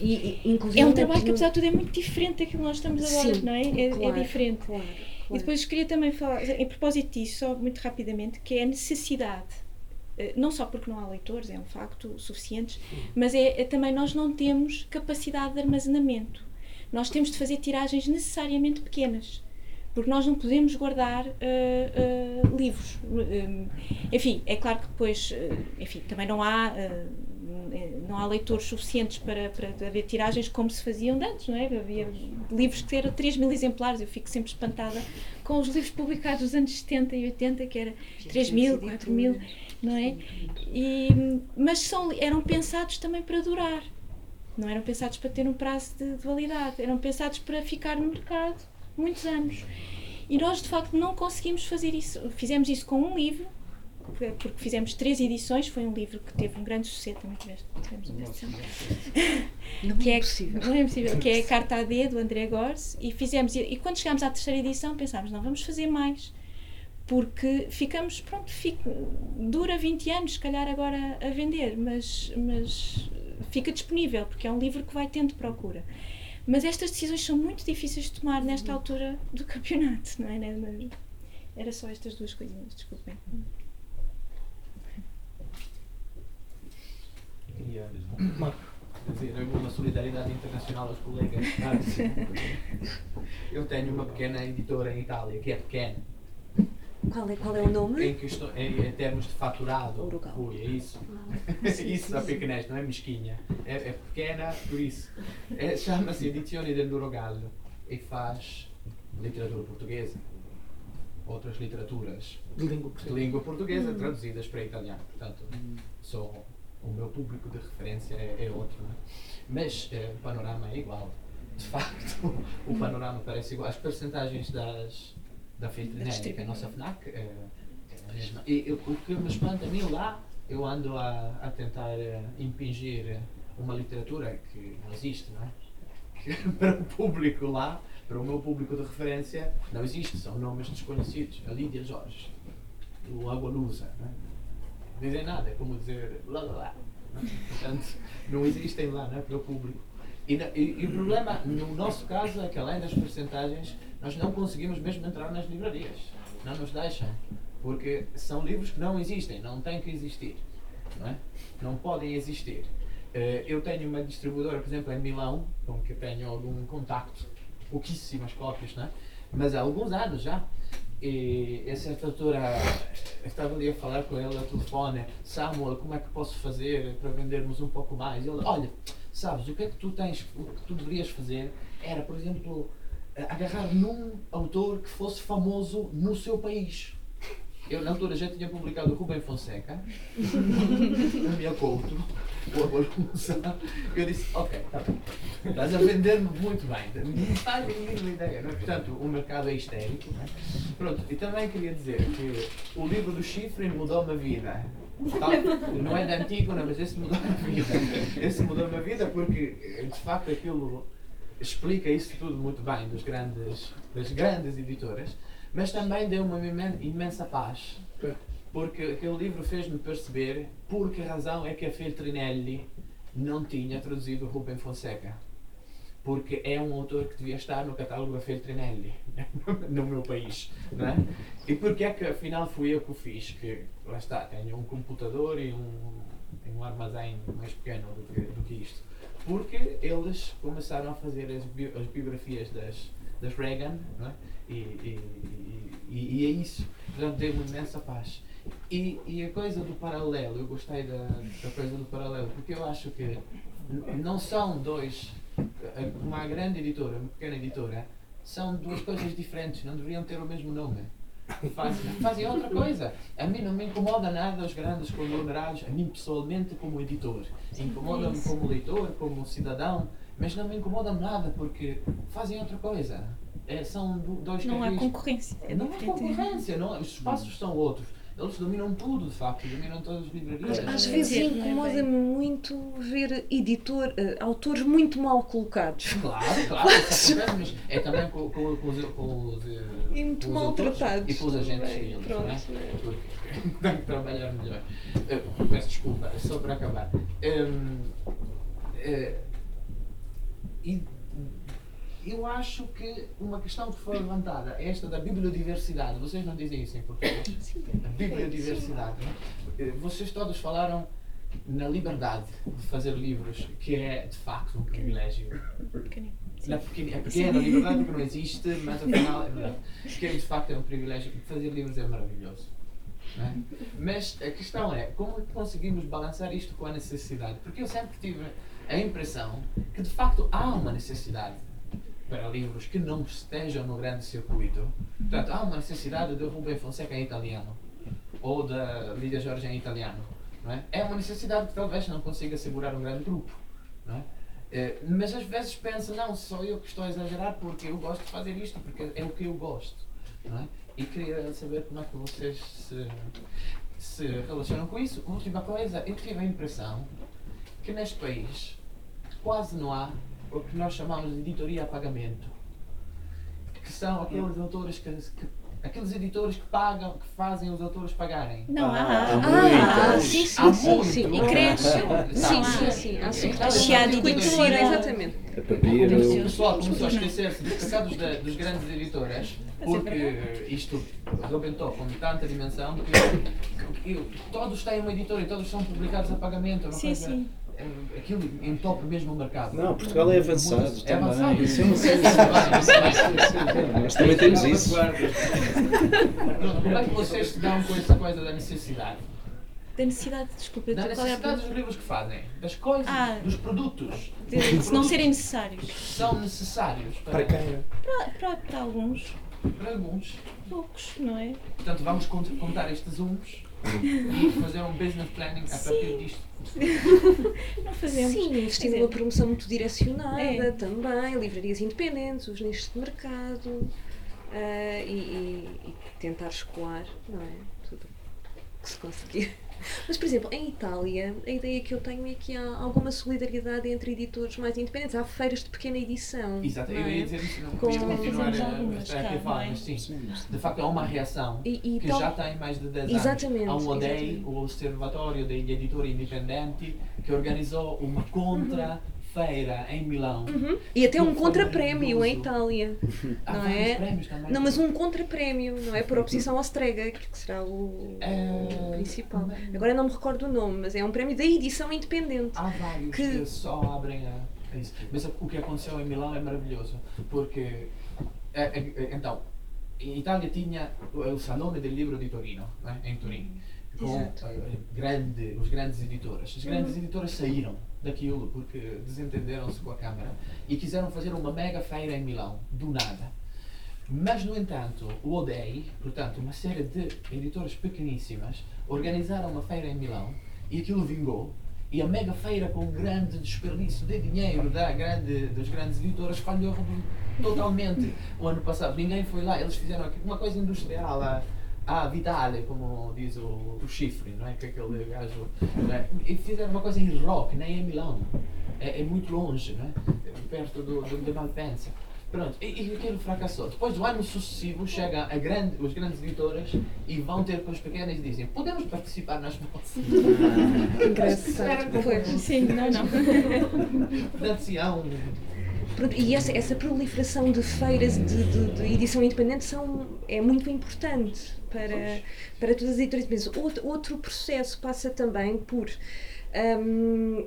[SPEAKER 6] E, e,
[SPEAKER 3] é um trabalho que apesar de tudo é muito diferente daquilo que nós estamos agora,
[SPEAKER 6] Sim,
[SPEAKER 3] não é? É, é
[SPEAKER 6] claro,
[SPEAKER 3] diferente.
[SPEAKER 6] Claro,
[SPEAKER 3] E
[SPEAKER 6] claro.
[SPEAKER 3] depois queria também falar, em propósito disso, só muito rapidamente, que é a necessidade, não só porque não há leitores, é um facto, suficientes, mas é, é também nós não temos capacidade de armazenamento. Nós temos de fazer tiragens necessariamente pequenas. Porque nós não podemos guardar eh, eh, livros. Um, enfim, é claro que depois, eh, enfim, também não há, eh, não há leitores suficientes para, para haver tiragens como se faziam antes, não é? Havia livros que eram 3 mil exemplares, eu fico sempre espantada com os livros publicados dos anos 70 e 80, que era 3 mil, 4 mil, não é? E, mas são, eram pensados também para durar, não eram pensados para ter um prazo de, de validade, eram pensados para ficar no mercado muitos anos. E nós, de facto, não conseguimos fazer isso. Fizemos isso com um livro, porque fizemos três edições. Foi um livro que teve um grande sucesso. Também tivemos.
[SPEAKER 6] Não *laughs*
[SPEAKER 3] que
[SPEAKER 6] é
[SPEAKER 3] é,
[SPEAKER 6] possível.
[SPEAKER 3] não é possível, que é a *laughs* Carta AD do André Gors. E, fizemos, e quando chegámos à terceira edição, pensámos: não, vamos fazer mais. Porque ficamos, pronto, fica, dura 20 anos, se calhar agora a vender, mas, mas fica disponível, porque é um livro que vai tendo procura. Mas estas decisões são muito difíceis de tomar nesta altura do campeonato, não é? Né? Era só estas duas coisinhas, desculpem.
[SPEAKER 7] Queria dizer uma solidariedade internacional aos colegas. *laughs* Eu tenho uma pequena editora em Itália, que é pequena,
[SPEAKER 6] Qual é, qual é o nome?
[SPEAKER 7] em, questão, em, em termos de faturado.
[SPEAKER 6] Urugal.
[SPEAKER 7] Ui, é isso.
[SPEAKER 6] Ah, *laughs*
[SPEAKER 7] isso da pequenez, não é mesquinha. É, é pequena por isso. É, Chama-se Edizioni del Durogallo e faz literatura portuguesa. Outras literaturas
[SPEAKER 2] De língua
[SPEAKER 7] de
[SPEAKER 2] portuguesa.
[SPEAKER 7] língua portuguesa traduzidas para italiano. Portanto, só o meu público de referência é, é outro. Não é? Mas eh, o panorama é igual. De facto, *laughs* o panorama parece igual. As percentagens das, da Filtrinelli, que é a nossa FNAC, é, é a mesma. E o que me espanta a mim lá, eu ando a, a tentar eh, impingir uma literatura que não existe, não é? *laughs* Que para o público lá, para o meu público de referência, não existe, são nomes desconhecidos. A Lídia Jorge, o Agualusa, não é? dizem nada, é como dizer lá lá lá. não é? Portanto, não existem lá não é? para o público. E, e- e o problema, no nosso caso, é que além das percentagens, nós não conseguimos mesmo entrar nas livrarias. Não nos deixam. Porque são livros que não existem, não têm que existir. não é? Não podem existir. Eh, Eu tenho uma distribuidora, por exemplo, em Milão, com que tenho algum contacto, pouquíssimas cópias, não é? mas há alguns anos já. E a certa eu estava ali a falar com ele ao telefone, Samuel, como é que posso fazer para vendermos um pouco mais? Ele, olha, sabes, o que é que tu tens, o que tu deverias fazer era, por exemplo, agarrar num autor que fosse famoso no seu país. Eu, na altura, já tinha publicado o Rubem Fonseca, minha Couto, o Abalusa. Eu disse: Ok, tá bem. Estás a vender-me muito bem. Não faz a ideia. Não é? Portanto, o mercado é histérico. Não é? Pronto, e também queria dizer que o livro do Chifre mudou-me a vida. Não é da Antígona, mas esse mudou-me a vida. Esse mudou-me a vida porque, de facto, aquilo explica isso tudo muito bem dos grandes, das grandes editoras, mas também deu uma imen- imensa paz. Porque aquele livro fez-me perceber por que razão é que a Feltrinelli não tinha traduzido Rubem Fonseca. Porque é um autor que devia estar no catálogo da Feltrinelli, *laughs* no meu país. Não é? E porque é que afinal fui eu que o fiz? Que lá está, tenho um computador e um, um armazém mais pequeno do que, do que isto. Porque eles começaram a fazer as, bi- as biografias das, das Reagan, é? e, e, e, e é isso. Portanto, deu-me imensa paz. E, e a coisa do paralelo, eu gostei da, da coisa do paralelo, porque eu acho que não são dois, uma grande editora, uma pequena editora, são duas coisas diferentes, não deveriam ter o mesmo nome. Fazem, fazem outra coisa. A mim não me incomoda nada os grandes conglomerados, a mim pessoalmente como editor. Incomoda-me como leitor, como cidadão, mas não me incomoda nada porque fazem outra coisa. É, são do- dois
[SPEAKER 3] Não há
[SPEAKER 7] carris-
[SPEAKER 3] concorrência. É
[SPEAKER 7] não há
[SPEAKER 3] diferente.
[SPEAKER 7] concorrência, não, os espaços são outros. Eles dominam tudo, de facto, dominam todas as livrarias.
[SPEAKER 6] Mas às
[SPEAKER 3] Quer
[SPEAKER 6] vezes
[SPEAKER 3] dizer, não é
[SPEAKER 6] incomoda-me muito ver editor, eh, autores muito mal colocados.
[SPEAKER 7] Claro, *laughs* claro, isso acontece, mas é também com, com, com os, com os, eh,
[SPEAKER 6] E muito
[SPEAKER 7] com os
[SPEAKER 6] maltratados
[SPEAKER 7] E com os agentes
[SPEAKER 6] pronto,
[SPEAKER 7] não é?
[SPEAKER 6] é?
[SPEAKER 7] Porque tem que trabalhar melhor. Eh, peço desculpa, só para acabar. Hum, eh, e eu acho que uma questão que foi levantada, é esta da bibliodiversidade, vocês não dizem isso em português? A bibliodiversidade. é? Eh, Vocês todos falaram na liberdade de fazer livros, que é de facto um privilégio.
[SPEAKER 3] Pequenino.
[SPEAKER 7] Na pequena, é pequena, a liberdade porque não existe, mas afinal é verdade. Que de facto é um privilégio. Fazer livros é maravilhoso. é? Mas a questão é como é que conseguimos balançar isto com a necessidade? Porque eu sempre tive a impressão que de facto há uma necessidade para livros que não estejam no grande circuito. Portanto, há uma necessidade de Rubem Fonseca em italiano ou da Lídia Jorge em italiano. Não é? é uma necessidade que talvez não consiga segurar um grande grupo. Não é? Eh, mas às vezes penso, não, sou eu que estou a exagerar porque eu gosto de fazer isto, porque é o que eu gosto. Não é? E queria saber como é que vocês se, se relacionam com isso. Última coisa, eu tive a impressão que neste país quase não há o que nós chamamos de editoria a pagamento. Que são aqueles autores que, que- aqueles editores que pagam, que fazem os autores pagarem.
[SPEAKER 3] Não,
[SPEAKER 5] Ah,
[SPEAKER 3] há.
[SPEAKER 5] há
[SPEAKER 3] há.
[SPEAKER 5] muito.
[SPEAKER 6] Ah, sim, sim,
[SPEAKER 7] Há
[SPEAKER 6] sim,
[SPEAKER 7] muito.
[SPEAKER 6] sim.
[SPEAKER 3] E cresce.
[SPEAKER 6] Sim, sim,
[SPEAKER 3] há.
[SPEAKER 6] sim. Há
[SPEAKER 3] editora.
[SPEAKER 6] editora, exatamente.
[SPEAKER 5] A
[SPEAKER 7] O pessoal começou a esquecer-se dos pecados dos grandes editoras
[SPEAKER 3] é
[SPEAKER 7] porque isto arrebentou com tanta dimensão que, que- que todos têm uma editora e todos são publicados a pagamento. é
[SPEAKER 3] Sim, sim.
[SPEAKER 7] É- Aquilo entope mesmo o mercado.
[SPEAKER 5] Não, Portugal é avançado também. *laughs*
[SPEAKER 7] É avançado.
[SPEAKER 5] Sim, sim, sim, sim. Nós também temos isso.
[SPEAKER 7] Como é que vocês se dão com essa coisa da necessidade?
[SPEAKER 3] Da necessidade, desculpa,
[SPEAKER 7] Da
[SPEAKER 3] qual é a
[SPEAKER 7] necessidade dos livros que fazem, das coisas,
[SPEAKER 3] Ah.
[SPEAKER 7] dos produtos.
[SPEAKER 3] De- Se não serem necessários.
[SPEAKER 7] São necessários
[SPEAKER 2] Para quem?
[SPEAKER 3] Para, para, para alguns,
[SPEAKER 7] para alguns.
[SPEAKER 3] poucos, não é?
[SPEAKER 7] Portanto, vamos cont- contar estes uns *laughs* e fazer um business planning a partir disto. *laughs*
[SPEAKER 3] Não fazemos.
[SPEAKER 6] Sim, investir numa promoção muito direcionada
[SPEAKER 3] É.
[SPEAKER 6] também, livrarias independentes, os nichos de mercado ah, e, e- e tentar escoar, não é? Tudo que se conseguir. Mas, por exemplo, em Itália, a ideia que eu tenho é que há alguma solidariedade entre editores mais independentes. Há feiras de pequena edição.
[SPEAKER 7] Exato, eu
[SPEAKER 6] não é?
[SPEAKER 7] ia dizer isso, não
[SPEAKER 6] Com-
[SPEAKER 7] podia continuar a, a
[SPEAKER 3] algumas
[SPEAKER 7] a falar,
[SPEAKER 3] é?
[SPEAKER 7] mas sim, de facto há uma reação
[SPEAKER 6] E, e
[SPEAKER 7] que
[SPEAKER 6] tal-
[SPEAKER 7] já tem mais de 10 anos.
[SPEAKER 6] Exatamente,
[SPEAKER 7] Há um ODEI, o Observatório degli Editori Indipendenti, que organizou uma contra feira em Milão.
[SPEAKER 6] Uhum. E até um contraprémio em. Itália.
[SPEAKER 7] Há *laughs*
[SPEAKER 6] Não
[SPEAKER 7] vários
[SPEAKER 6] é?
[SPEAKER 7] prémios também.
[SPEAKER 6] Não, mas um contraprémio, não é? Por oposição ao Strega, que será o, o principal.
[SPEAKER 7] também.
[SPEAKER 6] Agora não me recordo o nome, mas é um prémio da edição independente.
[SPEAKER 7] Há vários
[SPEAKER 6] Que-
[SPEAKER 7] que, só abrem a, isso. Mas o que aconteceu em Milão é maravilhoso. Porque, é, é, é, então, em Itália tinha o Salone del Libro di Torino, né, em Turim. Com
[SPEAKER 6] Exato.
[SPEAKER 7] eh, grande, os grandes editoras. As grandes
[SPEAKER 6] Uhum.
[SPEAKER 7] editoras saíram daquilo porque desentenderam-se com a Câmara e quiseram fazer uma mega feira em Milão, do nada. Mas, no entanto, o ODEI, portanto, uma série de editoras pequeníssimas, organizaram uma feira em Milão e aquilo vingou. E a mega feira, com um grande desperdício de dinheiro da grande, das grandes editoras, falhou totalmente o ano passado. Ninguém foi lá, eles fizeram uma coisa industrial, a, a Vitale, como diz o, o chifre, não é? Que aquele gajo. é? E fizeram uma coisa em rock, nem em Milão. É, é muito longe, não é? Perto do, do, de Malpensa. Pronto, e, e aquilo fracassou. Depois do ano sucessivo chega a grande, os grandes editoras e vão ter com os pequenos e dizem podemos participar nas nossas. *laughs*
[SPEAKER 6] Engraçado.
[SPEAKER 3] Sim, não, não.
[SPEAKER 7] Portanto, há um.
[SPEAKER 6] E essa, essa proliferação de feiras de, de- de edição independente são, é muito importante para, para todas as editoras independentes. Outro, outro processo passa também por hum,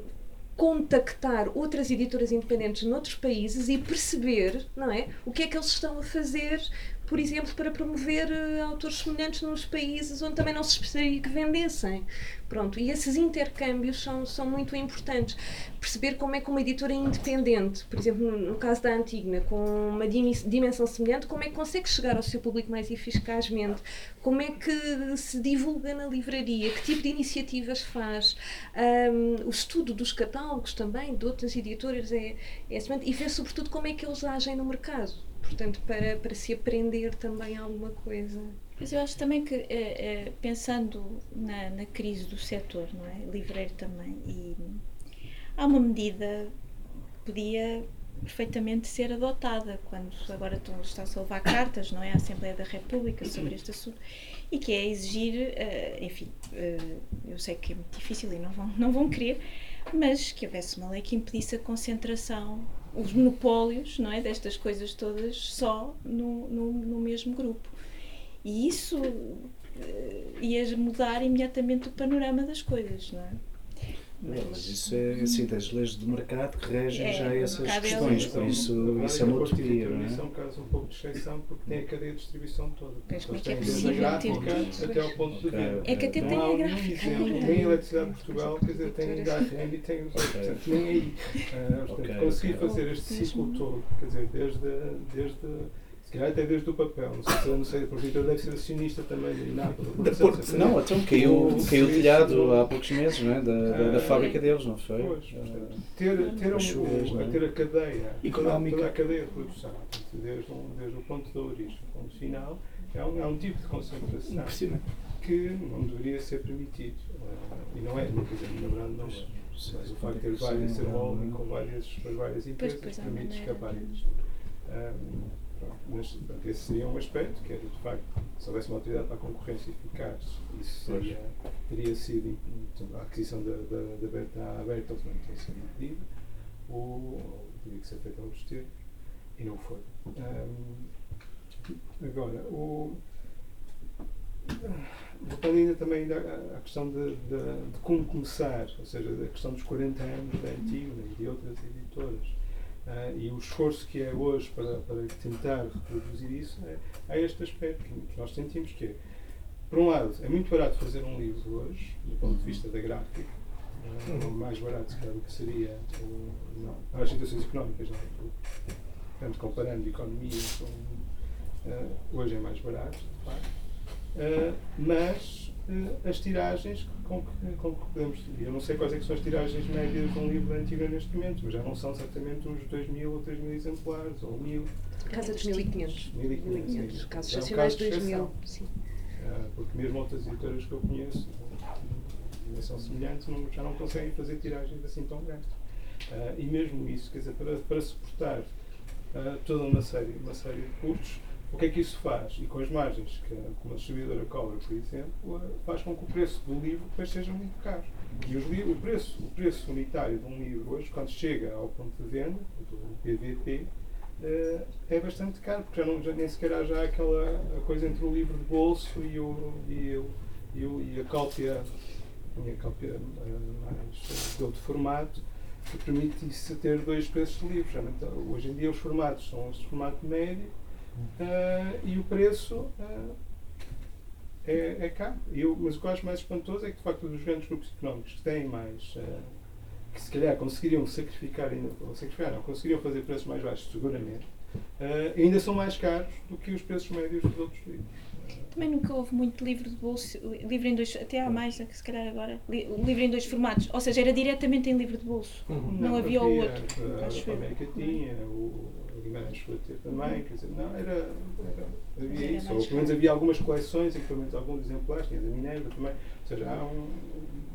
[SPEAKER 6] contactar outras editoras independentes noutros países e perceber não é, o que é que eles estão a fazer, por exemplo, para promover eh, autores semelhantes nos países onde também não se esperaria que vendessem. Pronto, e esses intercâmbios são, são muito importantes. Perceber como é que uma editora independente, por exemplo, no, no caso da Antigna, com uma dimensão semelhante, como é que consegue chegar ao seu público mais eficazmente? Como é que se divulga na livraria? Que tipo de iniciativas faz? Ahm, o estudo dos catálogos também, de outras editoras, é, é. E ver, sobretudo, como é que eles agem no mercado. Portanto, para, para se aprender também alguma coisa.
[SPEAKER 3] Mas eu acho também que, eh, eh, pensando na, na crise do setor, não é? Livreiro também, e há uma medida que podia perfeitamente ser adotada quando agora estão- está-se a levar cartas, não é? À Assembleia da República sobre este assunto e que é exigir, eh, enfim, eu sei que é muito difícil e não vão, não vão querer, mas que houvesse uma lei que impedisse a concentração, os monopólios, não é? Destas coisas todas só no, no, no mesmo grupo. E isso eh, ia mudar imediatamente o panorama das coisas, não é?
[SPEAKER 5] Não, mas isso é assim, das leis do mercado que regem
[SPEAKER 3] É,
[SPEAKER 5] já essas
[SPEAKER 3] é
[SPEAKER 5] questões,
[SPEAKER 3] lei.
[SPEAKER 5] por isso, isso é uma utopia,
[SPEAKER 4] de
[SPEAKER 5] não
[SPEAKER 4] Tornice é
[SPEAKER 5] é?
[SPEAKER 4] um caso um pouco de exceção porque tem a cadeia de distribuição toda.
[SPEAKER 3] Pois, como é
[SPEAKER 4] Eles
[SPEAKER 3] que é
[SPEAKER 4] têm desde
[SPEAKER 3] possível
[SPEAKER 4] a
[SPEAKER 3] ter
[SPEAKER 4] gráfica
[SPEAKER 3] tudo?
[SPEAKER 4] até ao ponto de venda.
[SPEAKER 3] É que até
[SPEAKER 4] Não
[SPEAKER 3] tem a gráfica
[SPEAKER 4] a Eletricidade de Portugal, quer dizer, tem ATM e tem os outros, nem aí. Ah, portanto, conseguir fazer este ciclo todo, quer dizer, desde, calhar até desde o papel, não sei se não sei, porque o editor deve ser acionista também do INAP.
[SPEAKER 5] Não, então caiu,
[SPEAKER 4] O-
[SPEAKER 5] caiu o telhado há poucos meses, não é? Da, da, da
[SPEAKER 4] Ah,
[SPEAKER 5] fábrica deles, não foi?
[SPEAKER 4] Pois,
[SPEAKER 5] Ah,
[SPEAKER 4] portanto, ter, ter, um, um-
[SPEAKER 5] não é?
[SPEAKER 4] ter a cadeia,
[SPEAKER 2] Económica.
[SPEAKER 4] toda a cadeia de produção, desde, um, desde o ponto da origem ao ponto final, é um, é um tipo de concentração
[SPEAKER 2] Impressionante.
[SPEAKER 4] que não deveria ser permitido. Ah, e não é, quer dizer, na verdade não é. Mas o facto de ter várias, ser um com várias, várias empresas permite escapar
[SPEAKER 3] de-
[SPEAKER 4] mas esse seria um aspecto, que era de facto, se houvesse uma autoridade para a concorrência eficaz, isso seria, teria sido, portanto, a aquisição da, da, da, Ber- da Bertelsmann teria sido impedida, ou teria que ser feita ao justiça, e não foi. Ahm, agora, o, voltando ainda também à questão de, de- de como começar, ou seja, da questão dos 40 anos da Antígona e de outras editoras, ah, e o esforço que é hoje para, para tentar reproduzir isso, é, há este aspecto que nós sentimos que é, por um lado, é muito barato fazer um livro hoje, do ponto de vista da gráfica, ah, mais barato se calhar do que seria não, as situações económicas na altura. Portanto, comparando economia com. ah, hoje é mais barato, de facto. Uh, mas uh, as tiragens com que, com que podemos. Eu não sei quais é são as tiragens médias de um livro antigo neste momento, mas já não são certamente uns 2 mil ou 3 mil exemplares, ou 1000.
[SPEAKER 6] Casa dos 1500.
[SPEAKER 4] 1500,
[SPEAKER 6] 1500.
[SPEAKER 4] sim.
[SPEAKER 6] Casos
[SPEAKER 4] É
[SPEAKER 6] excepcionais
[SPEAKER 4] de
[SPEAKER 6] 2000.
[SPEAKER 4] exceção.
[SPEAKER 6] Sim.
[SPEAKER 4] Uh, porque mesmo outras editoras que eu conheço, de dimensão semelhante, não, já não conseguem fazer tiragens assim tão grandes. Uh, e mesmo isso, quer dizer, para, para suportar uh, toda uma série, uma série de custos, o que é que isso faz? E com as margens que como a distribuidora cobra, por exemplo, uh, faz com que o preço do livro depois seja muito caro. E os o, preço, o preço unitário de um livro hoje, quando chega ao ponto de venda, do PVP, eh, é bastante caro, porque já, não, já nem sequer há já aquela coisa entre o livro de bolso e, o, e, o, e, o, e a cópia, e a cópia eh, mais de outro formato, que permite isso ter dois preços de livros. Hoje em dia os formatos são este formato médio eh, e o preço eh, é, é caro. Eu, mas o que eu acho mais espantoso é que, de facto, os grandes grupos económicos que têm mais. eh, que se calhar conseguiriam sacrificar, ainda, ou sacrificar, não, conseguiriam fazer preços mais baixos, seguramente, ainda são mais caros do que os preços médios dos outros livros.
[SPEAKER 3] Também nunca houve muito livro de bolso, livro em dois, até há mais, né, se calhar agora, li- livro em dois formatos, ou seja, era diretamente em livro de bolso. Não havia o outro,
[SPEAKER 4] A, a
[SPEAKER 3] eu.
[SPEAKER 4] América tinha, o Guimarães foi ter também, quer dizer, não, era. era havia
[SPEAKER 3] Era
[SPEAKER 4] isso. Ou pelo menos havia algumas coleções, e pelo menos alguns exemplares, tinha da Minerva também, ou seja, há um.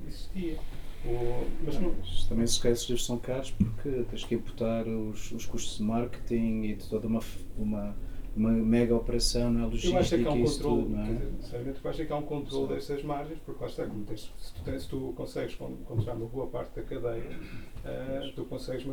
[SPEAKER 4] existia. O, mas não.
[SPEAKER 5] Mas Também se calhar são caros porque tens que imputar os, os custos de marketing e de toda uma, uma, uma mega operação na
[SPEAKER 4] Eu
[SPEAKER 5] logística
[SPEAKER 4] acho é que há um
[SPEAKER 5] e
[SPEAKER 4] controle,
[SPEAKER 5] tudo, não é?
[SPEAKER 4] sinceramente, eu acho é que há um controle
[SPEAKER 5] Sim.
[SPEAKER 4] destas margens, porque lá está, como tens, se, tu tens, se tu consegues con- controlar uma boa parte da cadeia, ah, tu consegues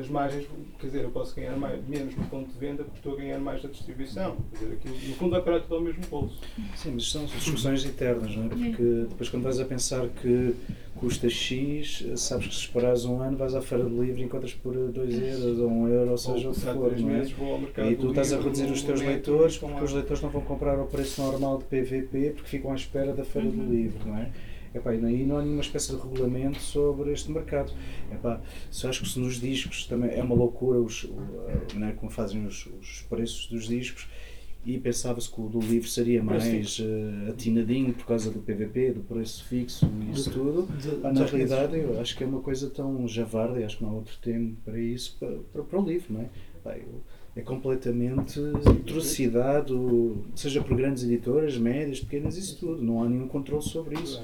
[SPEAKER 4] as- margens, quer dizer, eu posso ganhar mais, menos no ponto de venda porque estou a ganhar mais da distribuição. Quer dizer, aquilo, no fundo vai parar tudo ao mesmo bolso.
[SPEAKER 5] Sim, mas são discussões eternas, não é? Porque depois quando vais a pensar que custa X, sabes que se esperares um ano vais à feira de livro e encontras por 2 euros ou 1 um euro, ou seja o que for, é?
[SPEAKER 4] meses mercado
[SPEAKER 5] E
[SPEAKER 4] do
[SPEAKER 5] tu estás a reduzir os teus leitores porque
[SPEAKER 4] lá.
[SPEAKER 5] os leitores não vão comprar ao preço normal de PVP porque ficam à espera da feira do livro, não é? Epá, e não há nenhuma espécie de regulamento sobre este mercado. Epá, só acho que se nos discos também é uma loucura os, a maneira como fazem os, os preços dos discos e pensava-se que o do livro seria mais eh, atinadinho por causa do PVP, do preço fixo e isso tudo.
[SPEAKER 2] De-
[SPEAKER 5] Ah,
[SPEAKER 2] de-
[SPEAKER 5] na realidade, eu acho que é uma coisa tão javarda, e acho que não há outro termo para isso, para, para, para o livro, não é? Eu- é completamente atrocidade, seja por grandes editoras, médias, pequenas, isso tudo. Não há nenhum controle sobre isso.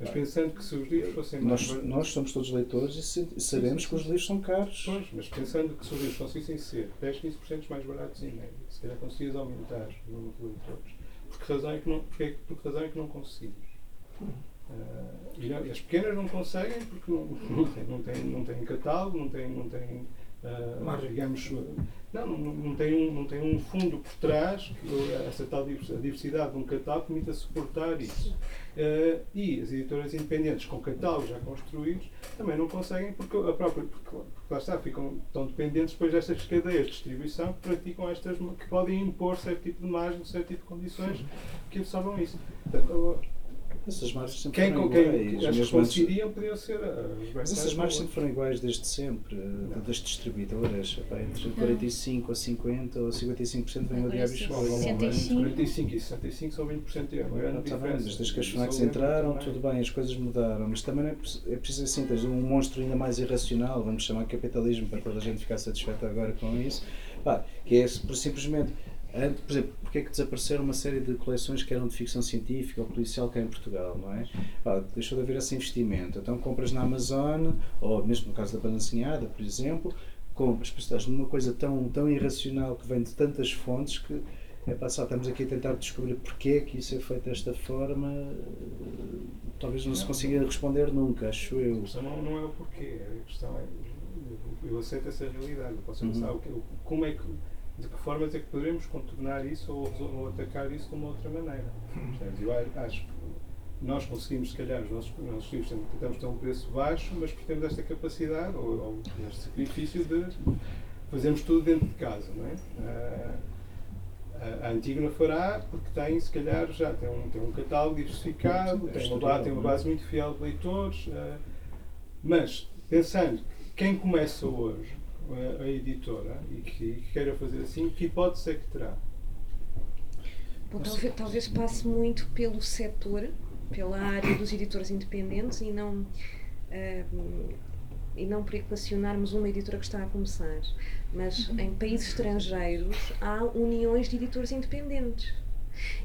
[SPEAKER 4] Mas pensando que se os livros fossem mais
[SPEAKER 5] Nós, nós somos todos leitores e se- sabemos que os livros são caros.
[SPEAKER 4] Pois, mas pensando que se os livros conseguissem ser 10, 15% mais baratos em média, se calhar conseguias aumentar o número de leitores. Por que razão é que não, porque, por que razão é que não conseguimos? Ah, e e as pequenas não conseguem porque não, *laughs* não, têm, não, têm, não têm catálogo, não têm, não têm ah,
[SPEAKER 2] Margem.
[SPEAKER 4] digamos, não, não, tem um, não tem um fundo por trás, essa tal diversidade de um catálogo permita suportar isso. Ah, e as editoras independentes com catálogos já construídos também não conseguem porque a própria, porque, porque lá está, ficam tão dependentes depois destas cadeias de distribuição que praticam estas, que podem impor certo tipo de margem, certo tipo de condições que absorvam isso. Portanto,
[SPEAKER 5] Essas margens sempre
[SPEAKER 4] quem,
[SPEAKER 5] foram
[SPEAKER 4] com quem
[SPEAKER 5] iguais.
[SPEAKER 4] as que conseguiriam podiam ser as
[SPEAKER 5] Mas essas margens sempre foram iguais desde sempre, eh, das distribuidoras. Epá, entre 45% a 50% ou 55% vem o
[SPEAKER 3] Agora
[SPEAKER 5] diário.
[SPEAKER 3] 65.
[SPEAKER 4] 45 e 65 são 20% de
[SPEAKER 5] Não, está bem, desde que as FNACs entraram,
[SPEAKER 4] também.
[SPEAKER 5] tudo bem, as coisas mudaram, mas também não é, preciso- é preciso assim, tens um monstro ainda mais irracional, vamos chamar capitalismo para toda a gente ficar satisfeita agora com isso, pá, que é por simplesmente, por exemplo, porque é que desapareceram uma série de coleções que eram de ficção científica ou policial cá em Portugal, não é? Pá, deixou de haver esse investimento, então compras na Amazon, ou mesmo no caso da balanceada, por exemplo, compras, estás numa coisa tão, tão irracional que vem de tantas fontes que é passar, estamos aqui a tentar descobrir porque é que isso é feito desta forma, talvez não se consiga responder nunca, acho
[SPEAKER 4] A
[SPEAKER 5] eu.
[SPEAKER 4] questão não, não é o porquê, a questão é. Eu, aceito essa realidade, eu posso
[SPEAKER 5] Uhum.
[SPEAKER 4] pensar o que, como é que. De que formas é que poderemos contornar isso ou, ou atacar isso de uma outra maneira? *laughs* Eu acho que nós conseguimos, se calhar, os nossos, os nossos temos- tentamos ter um preço baixo, mas porque temos esta capacidade ou, ou este sacrifício de fazermos tudo dentro de casa, não é? Ah, a- Antígona fará porque tem, se calhar, já tem um, tem um catálogo diversificado, tem uma, base, tem uma
[SPEAKER 5] é?
[SPEAKER 4] base muito fiel de leitores, ah, mas pensando que quem começa hoje, a, a editora, e que, que queira fazer assim, que hipótese é que terá?
[SPEAKER 6] Bom, talvez, talvez passe muito pelo setor, pela área dos editores independentes e não, ahm, e não por equacionarmos uma editora que está a começar. Mas em países estrangeiros há uniões de editores independentes.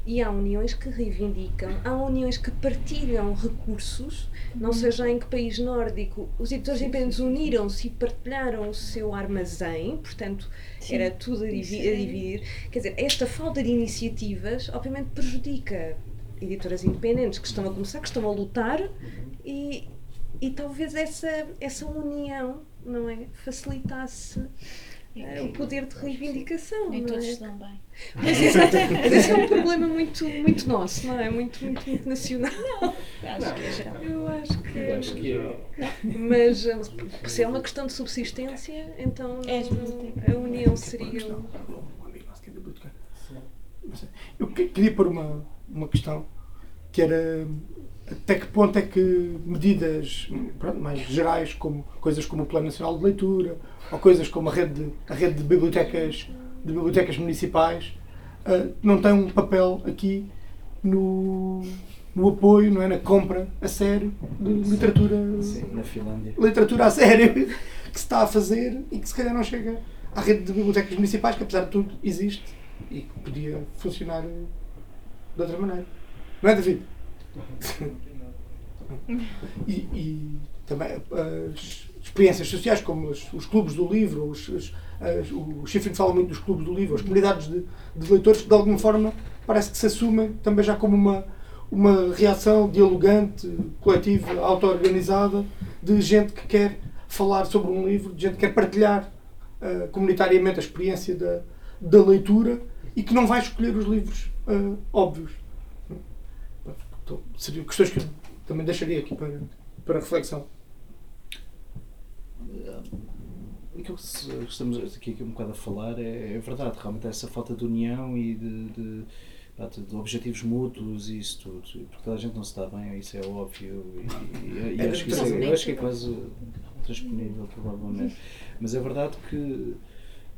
[SPEAKER 6] E há uniões que reivindicam, há uniões que partilham recursos, não seja em que país nórdico os editores independentes uniram-se e partilharam o seu armazém, portanto
[SPEAKER 3] Sim.
[SPEAKER 6] era tudo a, divi- a dividir. Quer dizer, esta falta de iniciativas obviamente prejudica editoras independentes que estão a começar, que estão a lutar e, e talvez essa, essa união, não é? Facilitasse eh, o poder de reivindicação.
[SPEAKER 3] Nem todos
[SPEAKER 6] é?
[SPEAKER 3] se dão bem.
[SPEAKER 6] Mas, esse é um problema muito, muito nosso, não é? Muito, muito, muito nacional.
[SPEAKER 3] Acho que é geral.
[SPEAKER 6] Eu acho que.
[SPEAKER 5] Eu acho que é.
[SPEAKER 6] Mas eh, se é uma questão de subsistência, então
[SPEAKER 3] É
[SPEAKER 6] a união seria.
[SPEAKER 2] Um é. Eu que- queria pôr uma, uma questão que era até que ponto é que medidas pronto, mais gerais, como coisas como o Plano Nacional de Leitura, ou coisas como a rede de, a rede de bibliotecas, de bibliotecas municipais, ah, não têm um papel aqui no, no apoio, não é? na compra a sério de literatura,
[SPEAKER 5] Sim, na Finlândia.
[SPEAKER 2] literatura a sério *laughs* que se está a fazer e que se calhar não chega à rede de bibliotecas municipais, que apesar de tudo existe e que podia funcionar eh, de outra maneira. Não é, David? E, e também as experiências sociais, como os, os clubes do livro, os, as- o Schifrin fala muito dos clubes do livro, as comunidades de, de leitores que de alguma forma parece que se assumem também já como uma, uma reação dialogante, coletiva, auto-organizada, de gente que quer falar sobre um livro, de gente que quer partilhar eh, comunitariamente a experiência da, da leitura e que não vai escolher os livros eh, óbvios. Então, seriam questões que eu também deixaria aqui para, para reflexão.
[SPEAKER 5] Aquilo que estamos aqui um bocado a falar é, é verdade, realmente essa falta de união e de, de, de- objetivos mútuos e isso tudo. Porque toda a gente não se dá bem, isso é óbvio. E, e- e
[SPEAKER 2] É
[SPEAKER 5] acho que isso é, acho que é quase transponível, provavelmente. Mas é verdade que,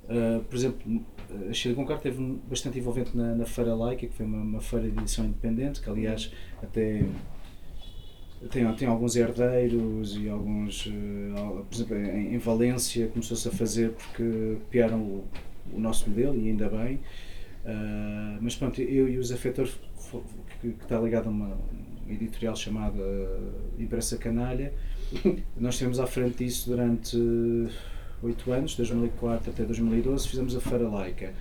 [SPEAKER 5] ah, por exemplo, a Chile Concar esteve bastante envolvente na, na Feira Laica, que foi uma, uma feira de edição independente, que aliás até tem, tem alguns herdeiros e alguns, al- por exemplo, em, em Valência começou-se a fazer porque copiaram o, o nosso modelo e ainda bem. Ah, mas pronto, eu e o Zé Fetor, fo- que, que está ligado a uma editorial chamada Impressa Canalha, *laughs* nós estivemos à frente disso durante oito anos, 2004 até 2012, fizemos a Feira Laica.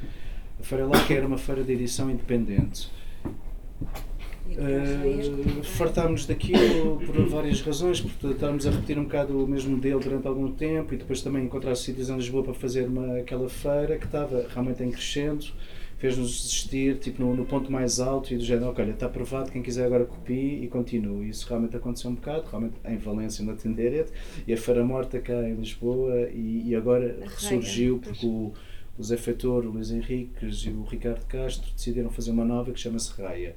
[SPEAKER 5] A Feira Laica era uma feira de edição independente. Uh, fartámos daquilo por várias razões, porque estávamos a repetir um bocado o mesmo modelo durante algum tempo e depois também encontrar sítios em Lisboa para fazer uma, aquela feira que estava realmente em crescendo, fez-nos desistir tipo, no, no ponto mais alto e do género, ok, olha, está aprovado, quem quiser agora copie e continue. Isso realmente aconteceu um bocado, realmente em Valência, na Tenderete, e a Feira Morta cá em Lisboa e, e agora ressurgiu porque o, o Zé Feitor, o Luís Henriques e o Ricardo Castro decidiram fazer uma nova que chama-se Raia.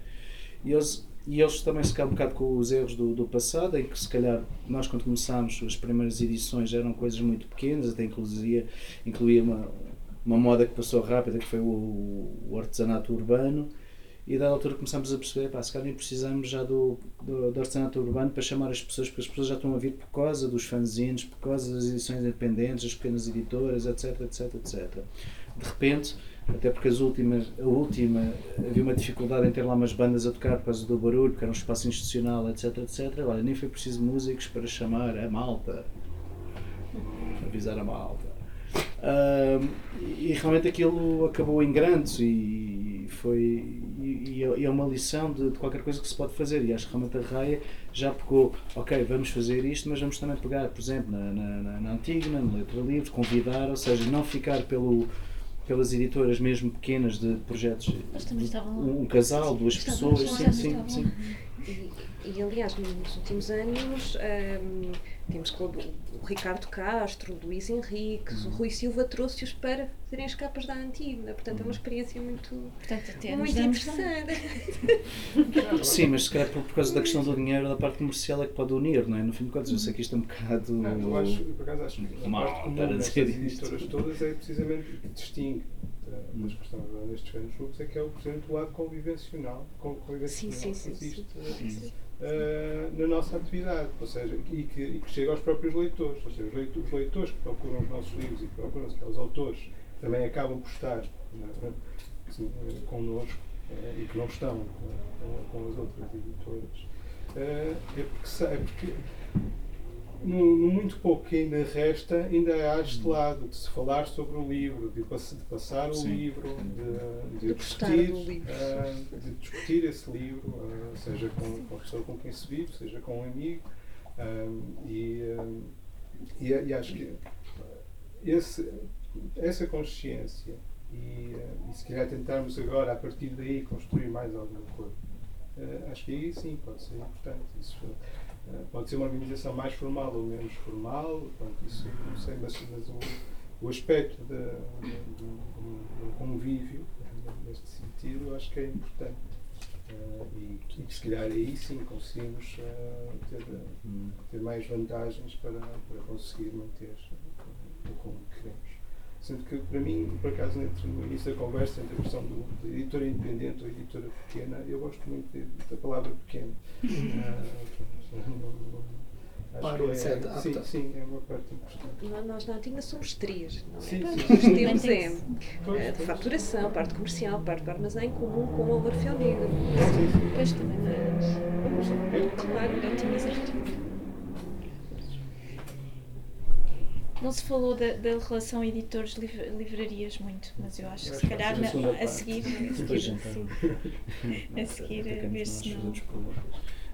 [SPEAKER 5] E eles, e eles também se calhar um bocado com os erros do, do passado, em que se calhar nós quando começámos as primeiras edições eram coisas muito pequenas, até incluía, incluía uma, uma moda que passou rápida que foi o, o artesanato urbano e da altura começámos a perceber, pá, se calhar nem precisamos já do, do, do artesanato urbano para chamar as pessoas, porque as pessoas já estão a vir por causa dos fanzines, por causa das edições independentes, das pequenas editoras, etc, etc, etc. De repente, até porque as últimas, a última havia uma dificuldade em ter lá umas bandas a tocar por causa do barulho, porque era um espaço institucional, etc, etc. Olha, nem foi preciso músicos para chamar a malta, avisar a malta. Ahm, e realmente aquilo acabou em grande e foi e, e é- e é uma lição de, de qualquer coisa que se pode fazer. E acho que realmente a Raia já pegou, ok, vamos fazer isto, mas vamos também pegar, por exemplo, na, na, na, na Antígona, na Letra Livre, convidar, ou seja, não ficar pelo, pelas editoras mesmo pequenas de projetos, um, um casal, duas pessoas, sim, sim, sim.
[SPEAKER 6] E, aliás, nos últimos anos hum, temos com o Ricardo Castro, o Luís Henriques,
[SPEAKER 5] Uhum.
[SPEAKER 6] o Rui Silva trouxe-os para fazerem as capas da Antígona. Portanto, é uma experiência muito,
[SPEAKER 3] Portanto,
[SPEAKER 6] muito interessante. *laughs*
[SPEAKER 5] Sim, mas se calhar por, por causa da questão do dinheiro, da parte comercial é que pode unir, não é? No fim de contas, eu sei que isto é um bocado.
[SPEAKER 4] Não, eu acho, por acaso, acho que a parte comum destas editoras todas é precisamente o que distingue das que estão agora nestes grandes grupos, é que é o, precisamente o lado convivencional, con- convivencional
[SPEAKER 6] Sim, sim,
[SPEAKER 4] que
[SPEAKER 6] sim,
[SPEAKER 4] existe
[SPEAKER 5] Sim.
[SPEAKER 4] Uh, na nossa atividade, ou seja, e que, e que chega aos próprios leitores, ou seja, os leitores, os leitores que procuram os nossos livros e que procuram os autores também acabam por estar uh, connosco uh, e que não estão uh, com, com as outras editoras. É porque, é porque no, no, muito pouco que ainda resta, ainda há este lado de se falar sobre o livro, de, pass de passar o
[SPEAKER 5] Sim.
[SPEAKER 4] livro, de, de,
[SPEAKER 6] De
[SPEAKER 4] discutir,
[SPEAKER 6] livro.
[SPEAKER 4] ah, de discutir esse livro, ah, seja com, com a pessoa com quem se vive, seja com um amigo. ah, e, e, e acho que esse, essa consciência e, e se calhar tentarmos agora, a partir daí, construir mais alguma coisa. acho que aí sim pode ser importante. Isso, Uh, pode ser uma organização mais formal ou menos formal, pronto, isso não sei, mas, mas o, o aspecto de, de, de, um convívio, *laughs* neste sentido, eu acho que é importante. Uh, e, e se calhar aí sim conseguimos uh, ter, ter mais vantagens para, para conseguir manter o como queremos. Sendo que, para mim, por acaso, entre, no início da conversa, entre a questão do, de editora independente ou editora pequena, eu gosto muito de, da palavra pequena.
[SPEAKER 2] Para o
[SPEAKER 4] acho que é,
[SPEAKER 2] etc.
[SPEAKER 4] sim, sim, é uma parte importante.
[SPEAKER 6] Nó- Nós na Antigna somos três, não é?
[SPEAKER 4] Sim, sim.
[SPEAKER 6] Nós temos é,
[SPEAKER 4] Pois,
[SPEAKER 6] eh, de
[SPEAKER 4] pois.
[SPEAKER 6] faturação, parte comercial, parte do armazém comum com o Alvarfel Negro.
[SPEAKER 4] Sim, sim.
[SPEAKER 3] Depois também.
[SPEAKER 6] Mas, claro,
[SPEAKER 3] Eu tinha exato. Não se falou da, da relação editores-livrarias muito, mas eu acho que se calhar
[SPEAKER 4] ser a segunda
[SPEAKER 3] a seguir, a seguir a ver se não.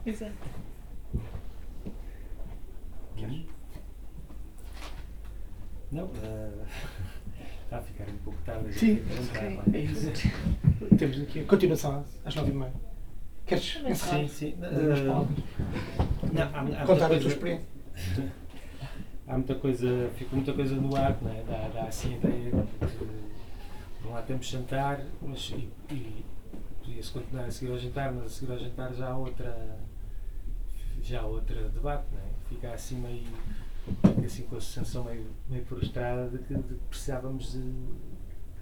[SPEAKER 3] Exato.
[SPEAKER 1] Não, eh, *laughs* está a ficar um pouco tarde.
[SPEAKER 2] Sim.
[SPEAKER 1] é?
[SPEAKER 2] É isso. Temos aqui a continuação às nove e meia. Queres encerrar?
[SPEAKER 1] Sim, sim.
[SPEAKER 2] Palavras.
[SPEAKER 1] não, há, há
[SPEAKER 2] Contar a tua experiência. *laughs*
[SPEAKER 1] há muita coisa, fica muita coisa no ar, não é? Dá, dá assim a ideia de que por um lado temos jantar, mas e, e podia-se continuar a seguir ao jantar, mas a seguir ao jantar já há outra já há outra debate, não é? Fica assim meio fica assim com a sensação meio, meio frustrada de que, de que precisávamos de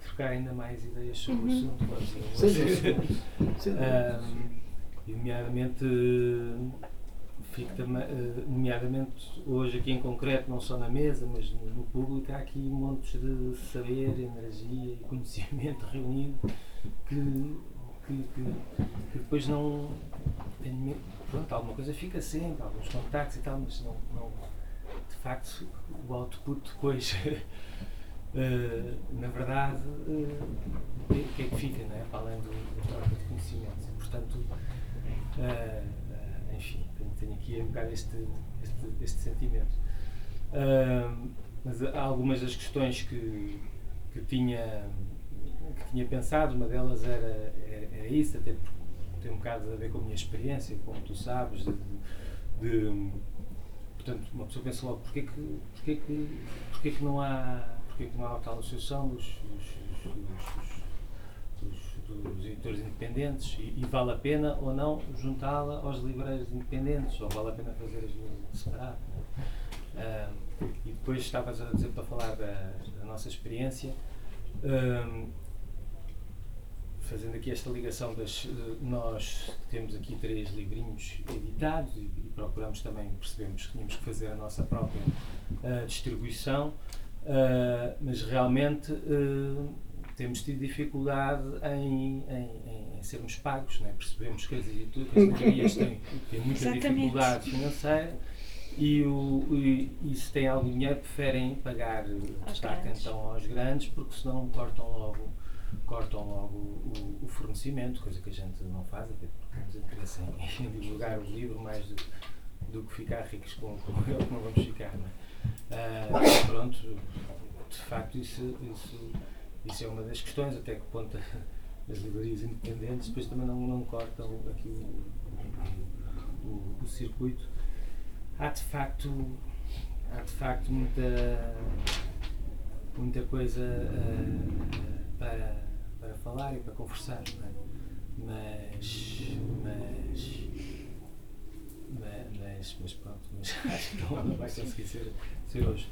[SPEAKER 1] trocar ainda mais ideias sobre o assunto. *laughs* Ahm, e nomeadamente, fico eh, nomeadamente hoje aqui em concreto, não só na mesa, mas no, no público, há aqui montes de saber, energia e conhecimento *laughs* reunido que, que, que- que depois não. Pronto, alguma coisa fica sempre, alguns contactos e tal, mas não, não de facto o output depois *laughs* eh, na verdade eh, o que- é que fica não é? para além do, da troca de conhecimentos e portanto enfim tenho, aqui bocado este, este, este sentimento. Ah, mas há algumas das questões que, que tinha que tinha pensado, uma delas era, era, era isso, até porque tem um bocado a ver com a minha experiência, como tu sabes, de- de- portanto, uma pessoa pensa logo, porquê que, porquê que, porquê que não há porquê que não há tal associação dos, dos, dos- dos- dos editores independentes e, e vale a pena ou não juntá-la aos livreiros independentes ou vale a pena fazer as duas é? Ah, e depois estavas a dizer para falar da, da nossa experiência ah, fazendo aqui esta ligação das eh, nós temos aqui três livrinhos editados e, e procuramos também percebemos que tínhamos que fazer a nossa própria eh, distribuição eh, mas realmente eh, temos tido dificuldade em, em- em sermos pagos né? percebemos que as *laughs* editoras as livrarias têm, têm muita
[SPEAKER 3] Exatamente.
[SPEAKER 1] dificuldade financeira e, o, e, e se têm algum dinheiro preferem pagar
[SPEAKER 3] Aos
[SPEAKER 1] destaque
[SPEAKER 3] grandes.
[SPEAKER 1] então aos grandes porque senão cortam logo cortam logo o, o fornecimento, coisa que a gente não faz, até porque temos interesse em, *laughs* em divulgar o livro mais do, do que ficar ricos com, com ele, que não vamos ficar. Não é? Ah, pronto, de facto, isso, isso, isso é uma das questões, até que ponto *laughs* as livrarias independentes depois também não, não cortam aqui o, o, o circuito. Há de facto, há de facto muita muita coisa ah, para, para falar e para conversar, é? mas, mas, ma- mas, mas pronto, mas *laughs* acho que não, vai conseguir ser, ser hoje.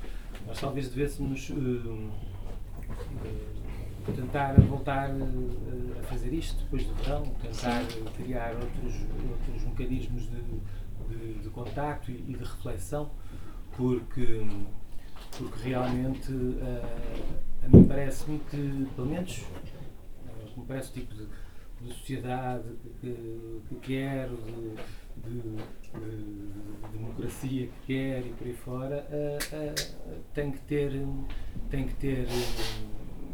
[SPEAKER 1] Nós talvez devêssemos hum, eh, tentar voltar eh, a fazer isto depois do verão, tentar criar outros, outros mecanismos de, de, de contacto e, e de reflexão, porque porque realmente eh, a mim parece-me que, pelo menos, eh, me parece o tipo de, de sociedade que, que, que quero, de, de, de democracia que quer e por aí fora, tem que ter, tem que ter,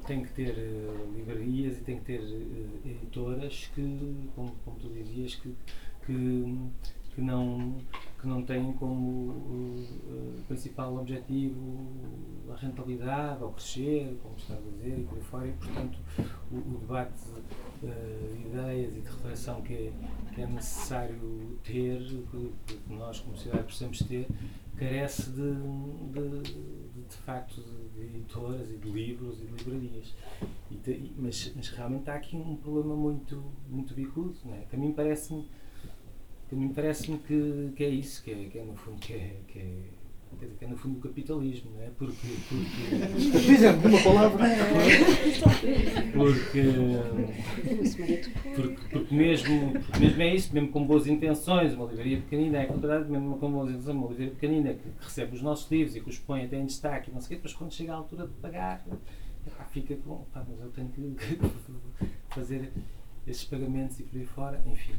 [SPEAKER 1] tem que ter livrarias e tem que ter editoras que, como, como tu dizias, que, que, que não que não têm como uh, principal objetivo a rentabilidade ou crescer, como está a dizer, e por aí fora, e portanto o, o debate de ideias e de reflexão que é, que é necessário ter, que, que, nós como sociedade precisamos ter, carece de, de, de, de facto de, editoras e de livros e de livrarias. E te, mas, mas realmente há aqui um problema muito, muito bicudo, não é? que a mim parece-me que a mim parece-me que, que é isso, que é, que é no fundo que é, que é, que é no fundo o capitalismo, não é? Porque, porque *laughs*
[SPEAKER 2] Por exemplo, uma palavra.
[SPEAKER 1] Porque, porque, porque, mesmo, porque mesmo é isso, mesmo com boas intenções, uma livraria pequenina, é verdade, mesmo com boas intenções, uma livraria pequenina que, que, recebe os nossos livros e que os põe até em destaque, não sei o quê, depois quando chega a altura de pagar, fica com, pá, mas eu tenho que *laughs* fazer esses pagamentos e por aí fora, enfim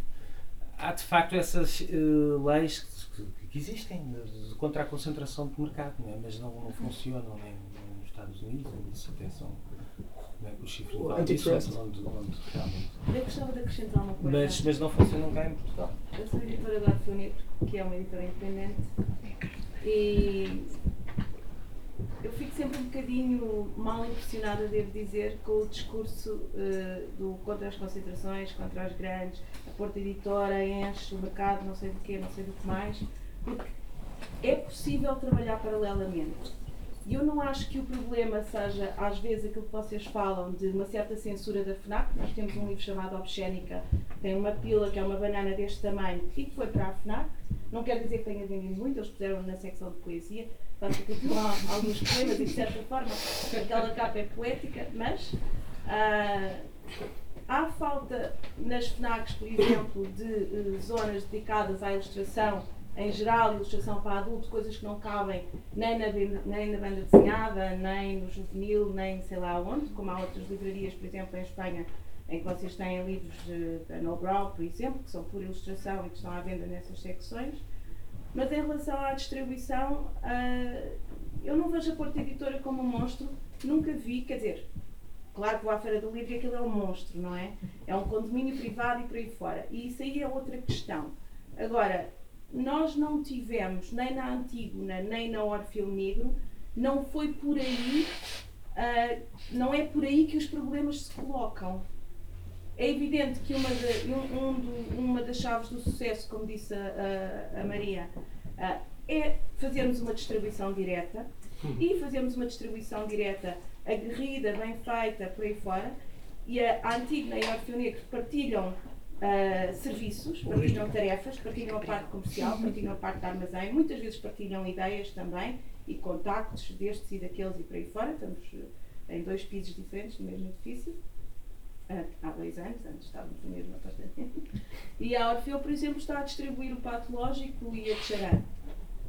[SPEAKER 1] há de facto essas uh, leis que, que existem de, contra a concentração de mercado, não é? mas não, não funcionam nem, nem, nos Estados Unidos, até são não é, os chifres de
[SPEAKER 2] antitrust.
[SPEAKER 1] Onde, onde realmente.
[SPEAKER 8] Eu gostava de acrescentar uma coisa.
[SPEAKER 1] Mas, mas não funcionam cá em Portugal.
[SPEAKER 8] Eu sou editora da Arfeu que é uma editora independente, e eu fico sempre um bocadinho mal impressionada, devo dizer, com o discurso uh, do contra as concentrações, contra as grandes, Porta Editora enche o mercado, não sei do quê, não sei do que mais, porque é possível trabalhar paralelamente. E eu não acho que o problema seja, às vezes, aquilo que vocês falam de uma certa censura da FNAC. Nós temos um livro chamado Obscénica, tem uma pila que é uma banana deste tamanho e que foi para a FNAC. Não quer dizer que tenha vendido muito, eles puseram na secção de poesia Portanto, aquilo há alguns poemas e, de certa forma, aquela capa é poética, mas uh, há falta nas FNACs, por exemplo, de uh, zonas dedicadas à ilustração em geral, ilustração para adulto, coisas que não cabem nem na, nem na banda desenhada, nem no juvenil, nem sei lá onde, como há outras livrarias, por exemplo, em Espanha, em que vocês têm livros da No Brown, por exemplo, que são por ilustração e que estão à venda nessas secções. Mas em relação à distribuição, uh, eu não vejo a Porta Editora como um monstro, nunca vi, quer dizer, claro que vou à Feira do Livro e aquilo é um monstro, não é? É um condomínio privado e por aí fora. E isso aí é outra questão. Agora, nós não tivemos, nem na Antígona, nem na Orfeu Negro, não foi por aí, uh, não é por aí que os problemas se colocam. É evidente que uma, de, um, um do, uma das chaves do sucesso, como disse a, a, a Maria, uh, é fazermos uma distribuição direta uhum. e fazermos uma distribuição direta aguerrida, bem feita, por aí fora. E a, a Antigna e a Orfeu Negro partilham uh, serviços, partilham tarefas, partilham a parte comercial, partilham a parte de armazém, muitas vezes partilham ideias também e contactos destes e daqueles e por aí fora. Estamos em dois pisos diferentes no mesmo edifício há dois anos, antes estávamos no mesmo apartamento. E a Orfeu, por exemplo, está a distribuir o patológico e a Tcharan,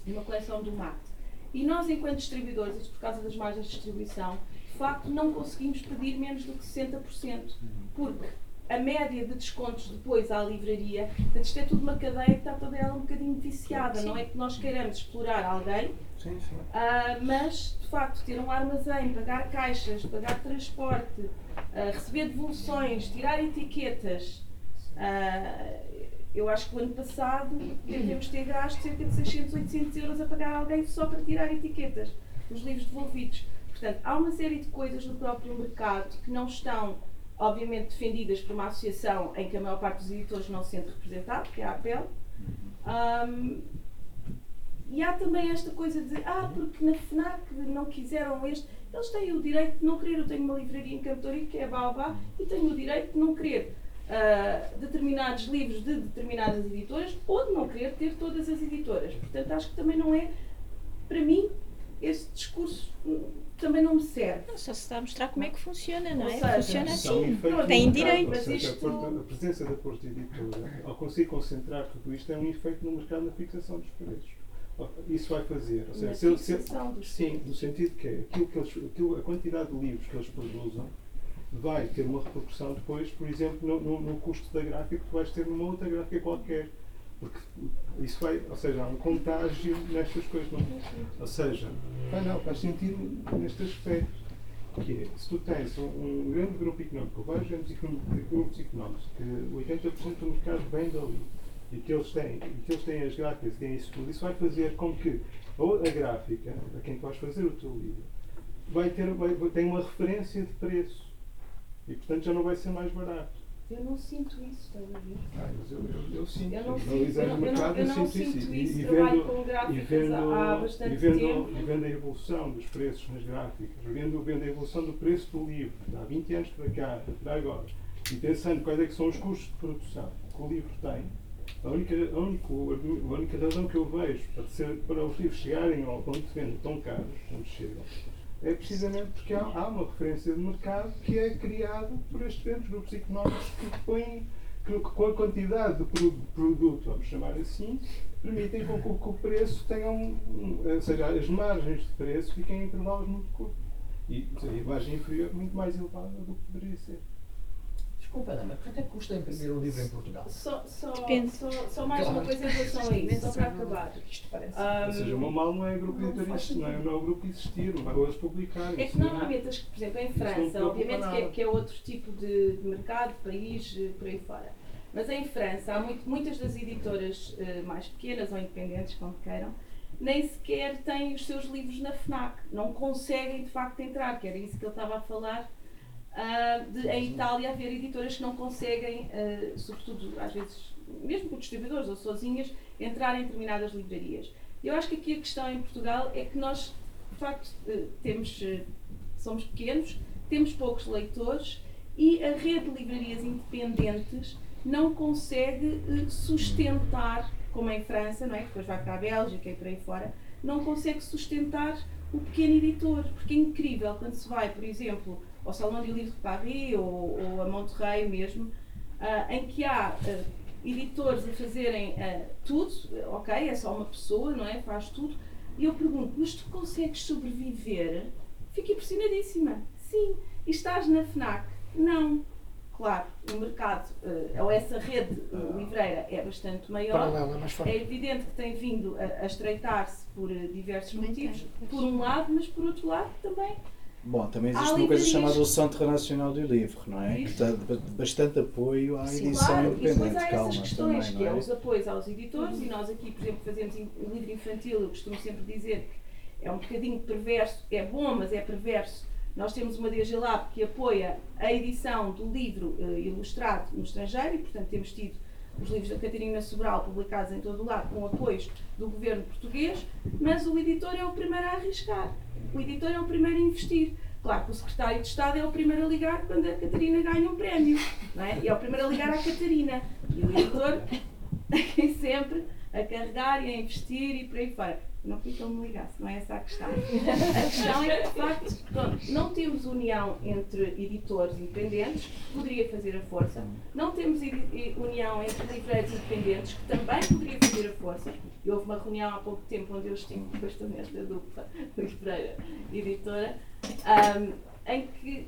[SPEAKER 8] uma coleção do mate. E nós, enquanto distribuidores, isto por causa das margens de distribuição, de facto não conseguimos pedir menos do que 60%, porque a média de descontos depois à livraria, portanto, isto é tudo uma cadeia que está toda ela um bocadinho viciada, não é que nós queiramos explorar alguém, sim, sim. Uh, mas de facto ter um armazém, pagar caixas, pagar transporte, uh, receber devoluções, tirar etiquetas. Uh, eu acho que o ano passado devemos ter gasto cerca de 600, 800 euros a pagar alguém só para tirar etiquetas dos livros devolvidos. Portanto, há uma série de coisas no próprio mercado que não estão obviamente defendidas por uma associação em que a maior parte dos editores não se sente representado, que é a APEL. Um, e há também esta coisa de, ah, porque na FNAC não quiseram este. Eles têm o direito de não querer. Eu tenho uma livraria em Cantoria que é Baobá e tenho o direito de não querer uh, determinados livros de determinadas editoras ou de não querer ter todas as editoras. Portanto, acho que também não é, para mim, esse discurso também não me serve.
[SPEAKER 3] Não, só se está a mostrar como é que funciona, não
[SPEAKER 8] Ou
[SPEAKER 3] é?
[SPEAKER 8] Seja,
[SPEAKER 3] funciona assim. Tem direito.
[SPEAKER 4] Mas isto... a, presença da Porta Editora, ao conseguir concentrar tudo isto, é um efeito no mercado na fixação dos preços. Isso vai fazer. Ou seja, se, se, sim, no sentido que é aquilo que eles, aquilo, a quantidade de livros que eles produzem vai ter uma repercussão depois, por exemplo, no, no, no custo da gráfica que tu vais ter numa outra gráfica qualquer. Porque isso vai, ou seja, há um contágio nestas coisas. Não, ou seja, ah, não, faz sentido neste aspecto. Que é, se tu tens um, um grande grupo económico, vários grandes grupos económicos, que 80% do mercado vem dali, e que eles têm, e que eles têm as gráficas, têm isso tudo, isso vai fazer com que a gráfica, a quem tu vais fazer o teu livro, vai ter, vai, tem uma referência de preço. E portanto já não vai ser mais barato.
[SPEAKER 8] Eu não sinto isso, estás a ver?
[SPEAKER 4] Ah, mas eu, eu, eu sinto.
[SPEAKER 8] Eu não sinto, eu não, eu
[SPEAKER 4] mercado,
[SPEAKER 8] não, eu não
[SPEAKER 4] sinto
[SPEAKER 8] sinto isso.
[SPEAKER 4] E, e
[SPEAKER 8] Trabalho
[SPEAKER 4] vendo,
[SPEAKER 8] com
[SPEAKER 4] e
[SPEAKER 8] gráficas
[SPEAKER 4] vendo,
[SPEAKER 8] há
[SPEAKER 4] e
[SPEAKER 8] bastante
[SPEAKER 4] vendo,
[SPEAKER 8] tempo.
[SPEAKER 4] e vendo a evolução dos preços nas gráficas, vendo, vendo a evolução do preço do livro, há 20 anos para cá, para agora, e pensando quais é que são os custos de produção que o livro tem, a única, a única, a única razão que eu vejo para, ser, para os livros chegarem ao ponto de venda tão caros, como chegam, é precisamente porque há, há uma referência de mercado que é criada por estes grandes grupos económicos que põem, que, com a quantidade de pro- produto, vamos chamar assim, permitem com que, o- preço tenha um, ou seja, as margens de preço fiquem em intervalos muito curtos. E a margem inferior muito mais elevada do que poderia ser.
[SPEAKER 7] Desculpa, Dama, quanto é que custa imprimir um livro em Portugal?
[SPEAKER 8] Só, só,
[SPEAKER 3] Depende.
[SPEAKER 8] só, só mais uma coisa em relação a isso, só para acabar.
[SPEAKER 7] Isto parece.
[SPEAKER 8] Ah,
[SPEAKER 4] Ou seja, o meu mal não é o grupo
[SPEAKER 8] não
[SPEAKER 4] editor
[SPEAKER 8] faz
[SPEAKER 4] existir, não é, não é o grupo existir, não é eles publicarem.
[SPEAKER 8] É que
[SPEAKER 4] não é-
[SPEAKER 8] normalmente, as- por exemplo, em França, obviamente que é, que é outro tipo de, de mercado, país, eh, por aí fora. Mas em França, há muito- muitas das editoras eh, mais pequenas ou independentes, como queiram, nem sequer têm os seus livros na FNAC. Não conseguem, de facto, entrar, que era isso que ele estava a falar. Ah, de, em Itália, haver editoras que não conseguem, ah, sobretudo, às vezes, mesmo por distribuidores ou sozinhas, entrar em determinadas livrarias. Eu acho que aqui a questão em Portugal é que nós, de facto, eh, temos, somos pequenos, temos poucos leitores e a rede de livrarias independentes não consegue sustentar, como em França, não é? depois vai para a Bélgica e por aí fora, não consegue sustentar o pequeno editor, porque é incrível quando se vai, por exemplo, ao Salão do Livro de Paris ou, ou a Monterrey mesmo, ah, em que há ah, editores a fazerem ah, tudo, ok, é só uma pessoa, não é? Faz tudo. E eu pergunto, mas tu consegues sobreviver? Fico impressionadíssima. Sim. E estás na FNAC? Não. Claro, o mercado, ou essa rede livreira é bastante maior.
[SPEAKER 2] É mais forte.
[SPEAKER 8] É evidente que tem vindo a, a estreitar-se por diversos motivos, por um lado, mas por outro lado também.
[SPEAKER 5] Bom, também
[SPEAKER 8] Há
[SPEAKER 5] existe uma coisa chamada o Centro Nacional do Livro, não é? Que dá bastante apoio à
[SPEAKER 8] Sim,
[SPEAKER 5] edição
[SPEAKER 8] claro,
[SPEAKER 5] independente.
[SPEAKER 8] há
[SPEAKER 5] Calma,
[SPEAKER 8] essas questões,
[SPEAKER 5] também,
[SPEAKER 8] que é
[SPEAKER 5] é?
[SPEAKER 8] os apoios aos editores, e nós aqui, por exemplo, fazemos um livro infantil, eu costumo sempre dizer que é um bocadinho perverso, é bom, mas é perverso. Nós temos uma DG Lab que apoia a edição do livro eh, ilustrado no estrangeiro e, portanto, temos tido os livros da Catarina Sobral publicados em todo o lado com apoios do governo português, mas o editor é o primeiro a arriscar, o editor é o primeiro a investir. Claro que o secretário de Estado é o primeiro a ligar quando a Catarina ganha um prémio, não é? E é o primeiro a ligar à Catarina. E o editor *laughs* é sempre a carregar e a investir e por aí fora. Não que ele me ligasse, não é essa a questão. *laughs* A questão é que, de facto, pronto, não temos união entre editores independentes, que poderia fazer a força, não temos união entre livreiros independentes, que também poderia fazer a força. E houve uma reunião há pouco tempo onde eu estive depois também esta dupla *laughs* livreira editora, ahm, em que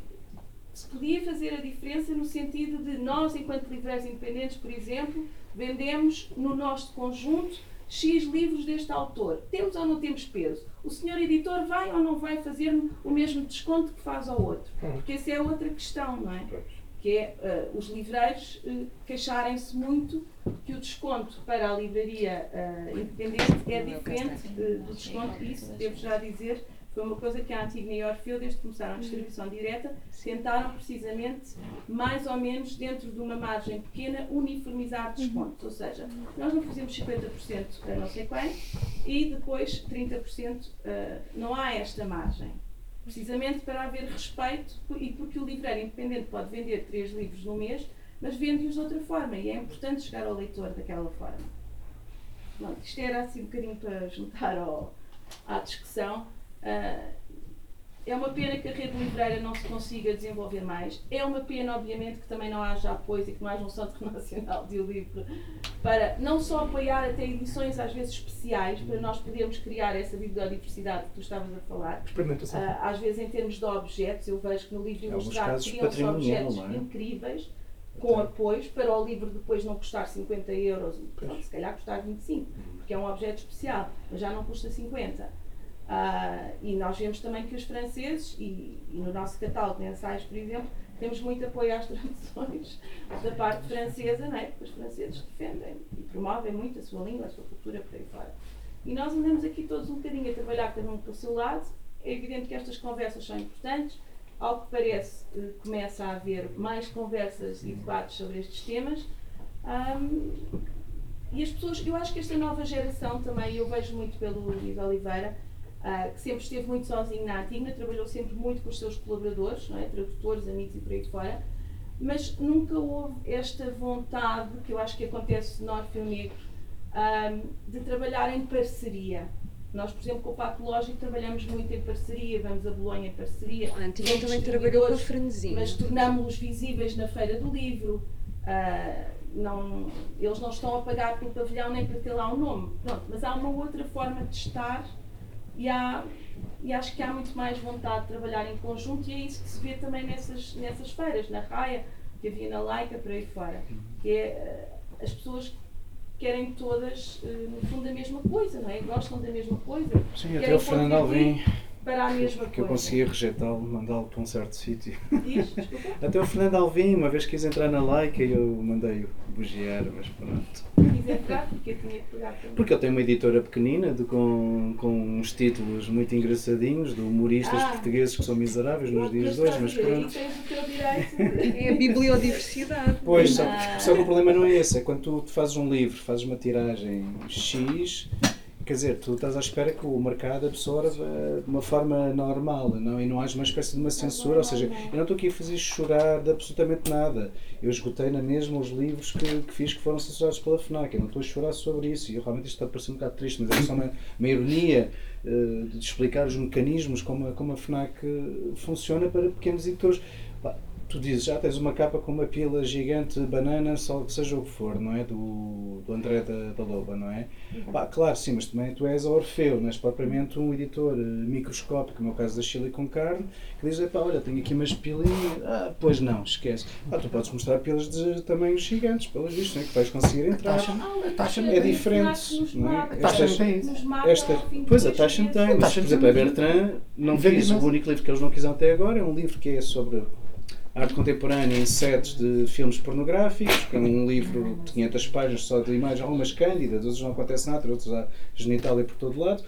[SPEAKER 8] se podia fazer a diferença no sentido de nós, enquanto livreiros independentes, por exemplo, vendemos no nosso conjunto X livros deste autor. Temos ou não temos peso? O senhor editor vai ou não vai fazer o mesmo desconto que faz ao outro? Porque essa é outra questão, não é? Que é eh, os livreiros eh, queixarem-se muito que o desconto para a livraria eh, independente é diferente eh, do desconto. Isso, devo já dizer, foi uma coisa que a Antigna e a Orfeu, desde que começaram a distribuição direta, tentaram precisamente, mais ou menos dentro de uma margem pequena, uniformizar descontos. Ou seja, nós não fazemos 50% a não sei quem e depois 30% eh, não há esta margem. Precisamente para haver respeito e porque o livreiro independente pode vender três livros no mês, mas vende-os de outra forma e é importante chegar ao leitor daquela forma. Pronto, isto era assim um bocadinho para juntar ao, à discussão. Ah, é uma pena que a rede livreira não se consiga desenvolver mais. É uma pena, obviamente, que também não haja apoio e que não haja um Centro Nacional de Livro para não só apoiar até edições às vezes especiais, para nós podermos criar essa biodiversidade que tu estavas a falar.
[SPEAKER 2] Experimentação.
[SPEAKER 8] Ah, às vezes em termos de objetos, eu vejo que no livro ilustrado criam-se objetos
[SPEAKER 5] é?
[SPEAKER 8] incríveis. com apoios para o livro depois não custar 50 euros, pronto, se calhar custar 25, porque é um objeto especial, mas já não custa 50. Ah, e nós vemos também que os franceses, e, e no nosso catálogo de ensaios, por exemplo, temos muito apoio às *laughs* traduções da parte francesa, não é? Porque os franceses defendem e promovem muito a sua língua, a sua cultura por aí fora. E nós andamos aqui todos um bocadinho a trabalhar cada um pelo seu lado. É evidente que estas conversas são importantes. Ao que parece, eh, começa a haver mais conversas e debates sobre estes temas. Ahm, e as pessoas, eu acho que esta nova geração também, eu vejo muito pelo Luís Oliveira, ah, que sempre esteve muito sozinho na Antigna, trabalhou sempre muito com os seus colaboradores, não é? tradutores, amigos e por aí fora, mas nunca houve esta vontade, que eu acho que acontece no Orfeu Negro, ahm, de trabalhar em parceria. Nós, por exemplo, com o Pato Lógico trabalhamos muito em parceria, vamos a Bolonha em parceria.
[SPEAKER 6] A Antigna
[SPEAKER 8] Somos
[SPEAKER 6] também trabalhou com a Franzinha.
[SPEAKER 8] Mas tornámos-los visíveis na Feira do Livro. ah, não, eles não estão a pagar pelo pavilhão nem para ter lá um nome. Pronto, mas há uma outra forma de estar e, há, e acho que há muito mais vontade de trabalhar em conjunto e é isso que se vê também nessas, nessas feiras, na Raia, que havia na Laica, por aí fora. Que é, ah, as pessoas querem todas, eh, no fundo, a mesma coisa, não é? Gostam da mesma coisa.
[SPEAKER 5] Sim, até o Fernando Alvim,
[SPEAKER 8] Para a mesma
[SPEAKER 5] que eu
[SPEAKER 8] coisa.
[SPEAKER 5] conseguia rejeitá-lo, mandá-lo para um certo sítio. *laughs* Até o Fernando Alvim, uma vez quis entrar na Laika e eu mandei-o bugiar, mas pronto.
[SPEAKER 8] Quis entrar porque eu tinha que pegar também.
[SPEAKER 5] Porque ele tem uma editora pequenina de, com, com uns títulos muito engraçadinhos de humoristas
[SPEAKER 8] Ah.
[SPEAKER 5] portugueses que são miseráveis nos dias de hoje, mas pronto. *laughs*
[SPEAKER 6] É a bibliodiversidade.
[SPEAKER 5] Pois, só,
[SPEAKER 8] Ah.
[SPEAKER 5] só que o problema não é esse, é quando tu fazes um livro, fazes uma tiragem X, quer dizer, tu estás à espera que o mercado absorva de uma forma normal não? e não haja uma espécie de uma censura, ou seja, eu não estou aqui a fazer chorar de absolutamente nada. Eu esgotei na mesma os livros que, que fiz que foram censurados pela FNAC, eu não estou a chorar sobre isso e eu, realmente isto está a parecer um bocado triste, mas é só uma, uma ironia eh, de explicar os mecanismos como a, como a FNAC eh, funciona para pequenos editores. Tu dizes, já tens uma capa com uma pila gigante de banana, só que seja o que for, não é? Do, do André da, da Loba, não é? Pá, claro, sim, mas também tu és a Orfeu, não és propriamente um editor eh, microscópico, no caso da Chile com carne, que diz, pá, olha, tenho aqui umas pilinhas, ah, pois não, esquece. Pá, tu podes mostrar pilas de tamanhos gigantes, pelos vistos, não é? que vais conseguir entrar.
[SPEAKER 2] A taxa
[SPEAKER 5] É diferente, não é?
[SPEAKER 2] A taxa não tem isso.
[SPEAKER 5] Esta, pois a taxa tem, mas
[SPEAKER 2] taxa
[SPEAKER 5] por exemplo, a. Bertrand não fez o único livro que eles não quiseram até agora, é um livro que é sobre arte contemporânea em sets de filmes pornográficos, que é um livro de 500 páginas só de imagens, algumas cândidas, outras não acontece nada, outras há genitália por todo lado.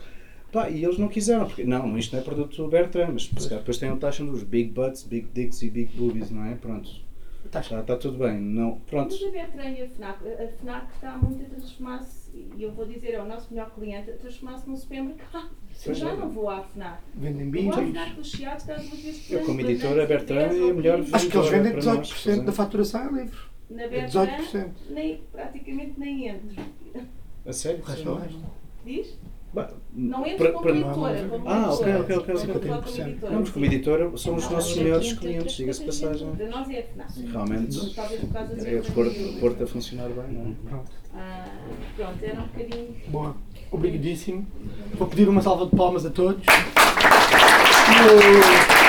[SPEAKER 5] Pá, e eles não quiseram, porque não, isto não é produto do Bertrand, mas depois tem a taxa dos big butts, big dicks e big boobies, não é? Pronto, está, está tudo bem. Não, pronto.
[SPEAKER 8] Mas a Bertrand e a FNAC, a a FNAC está muito a transformar-se, e eu vou dizer, é o nosso melhor cliente, transformar-se num supermercado. Eu
[SPEAKER 5] Pois
[SPEAKER 8] já
[SPEAKER 5] é.
[SPEAKER 8] não vou à FNAC.
[SPEAKER 2] Vendem
[SPEAKER 8] Eu vou à. FNAC dos Chiados, está duas vezes por
[SPEAKER 5] Eu, como editora, a Bertrand é a melhor.
[SPEAKER 2] Acho que eles vendem
[SPEAKER 5] para nós,
[SPEAKER 2] 18% da faturação em livro.
[SPEAKER 8] Na
[SPEAKER 2] É
[SPEAKER 8] Bertrand,
[SPEAKER 2] 18%.
[SPEAKER 8] nem, praticamente nem entro.
[SPEAKER 5] A sério?
[SPEAKER 2] O resto não é.
[SPEAKER 8] Diz?
[SPEAKER 5] Bah,
[SPEAKER 8] Não entro
[SPEAKER 5] para-
[SPEAKER 8] como
[SPEAKER 5] para-
[SPEAKER 8] editora. como
[SPEAKER 5] Ah, ok,
[SPEAKER 8] editora.
[SPEAKER 5] ok, ok,
[SPEAKER 8] Estou a
[SPEAKER 5] ok.
[SPEAKER 8] falar como
[SPEAKER 2] 50%.
[SPEAKER 8] editora,
[SPEAKER 5] Não, mas como editora são os nossos melhores clientes, diga-se de passagem.
[SPEAKER 8] Para nós é a FNAC.
[SPEAKER 5] Realmente
[SPEAKER 8] Talvez por causa da
[SPEAKER 5] é o Porto, Porto a funcionar bem, não é?
[SPEAKER 2] Pronto.
[SPEAKER 8] Ah, pronto, era um bocadinho.
[SPEAKER 2] Boa. Obrigadíssimo. Vou pedir uma salva de palmas a todos. E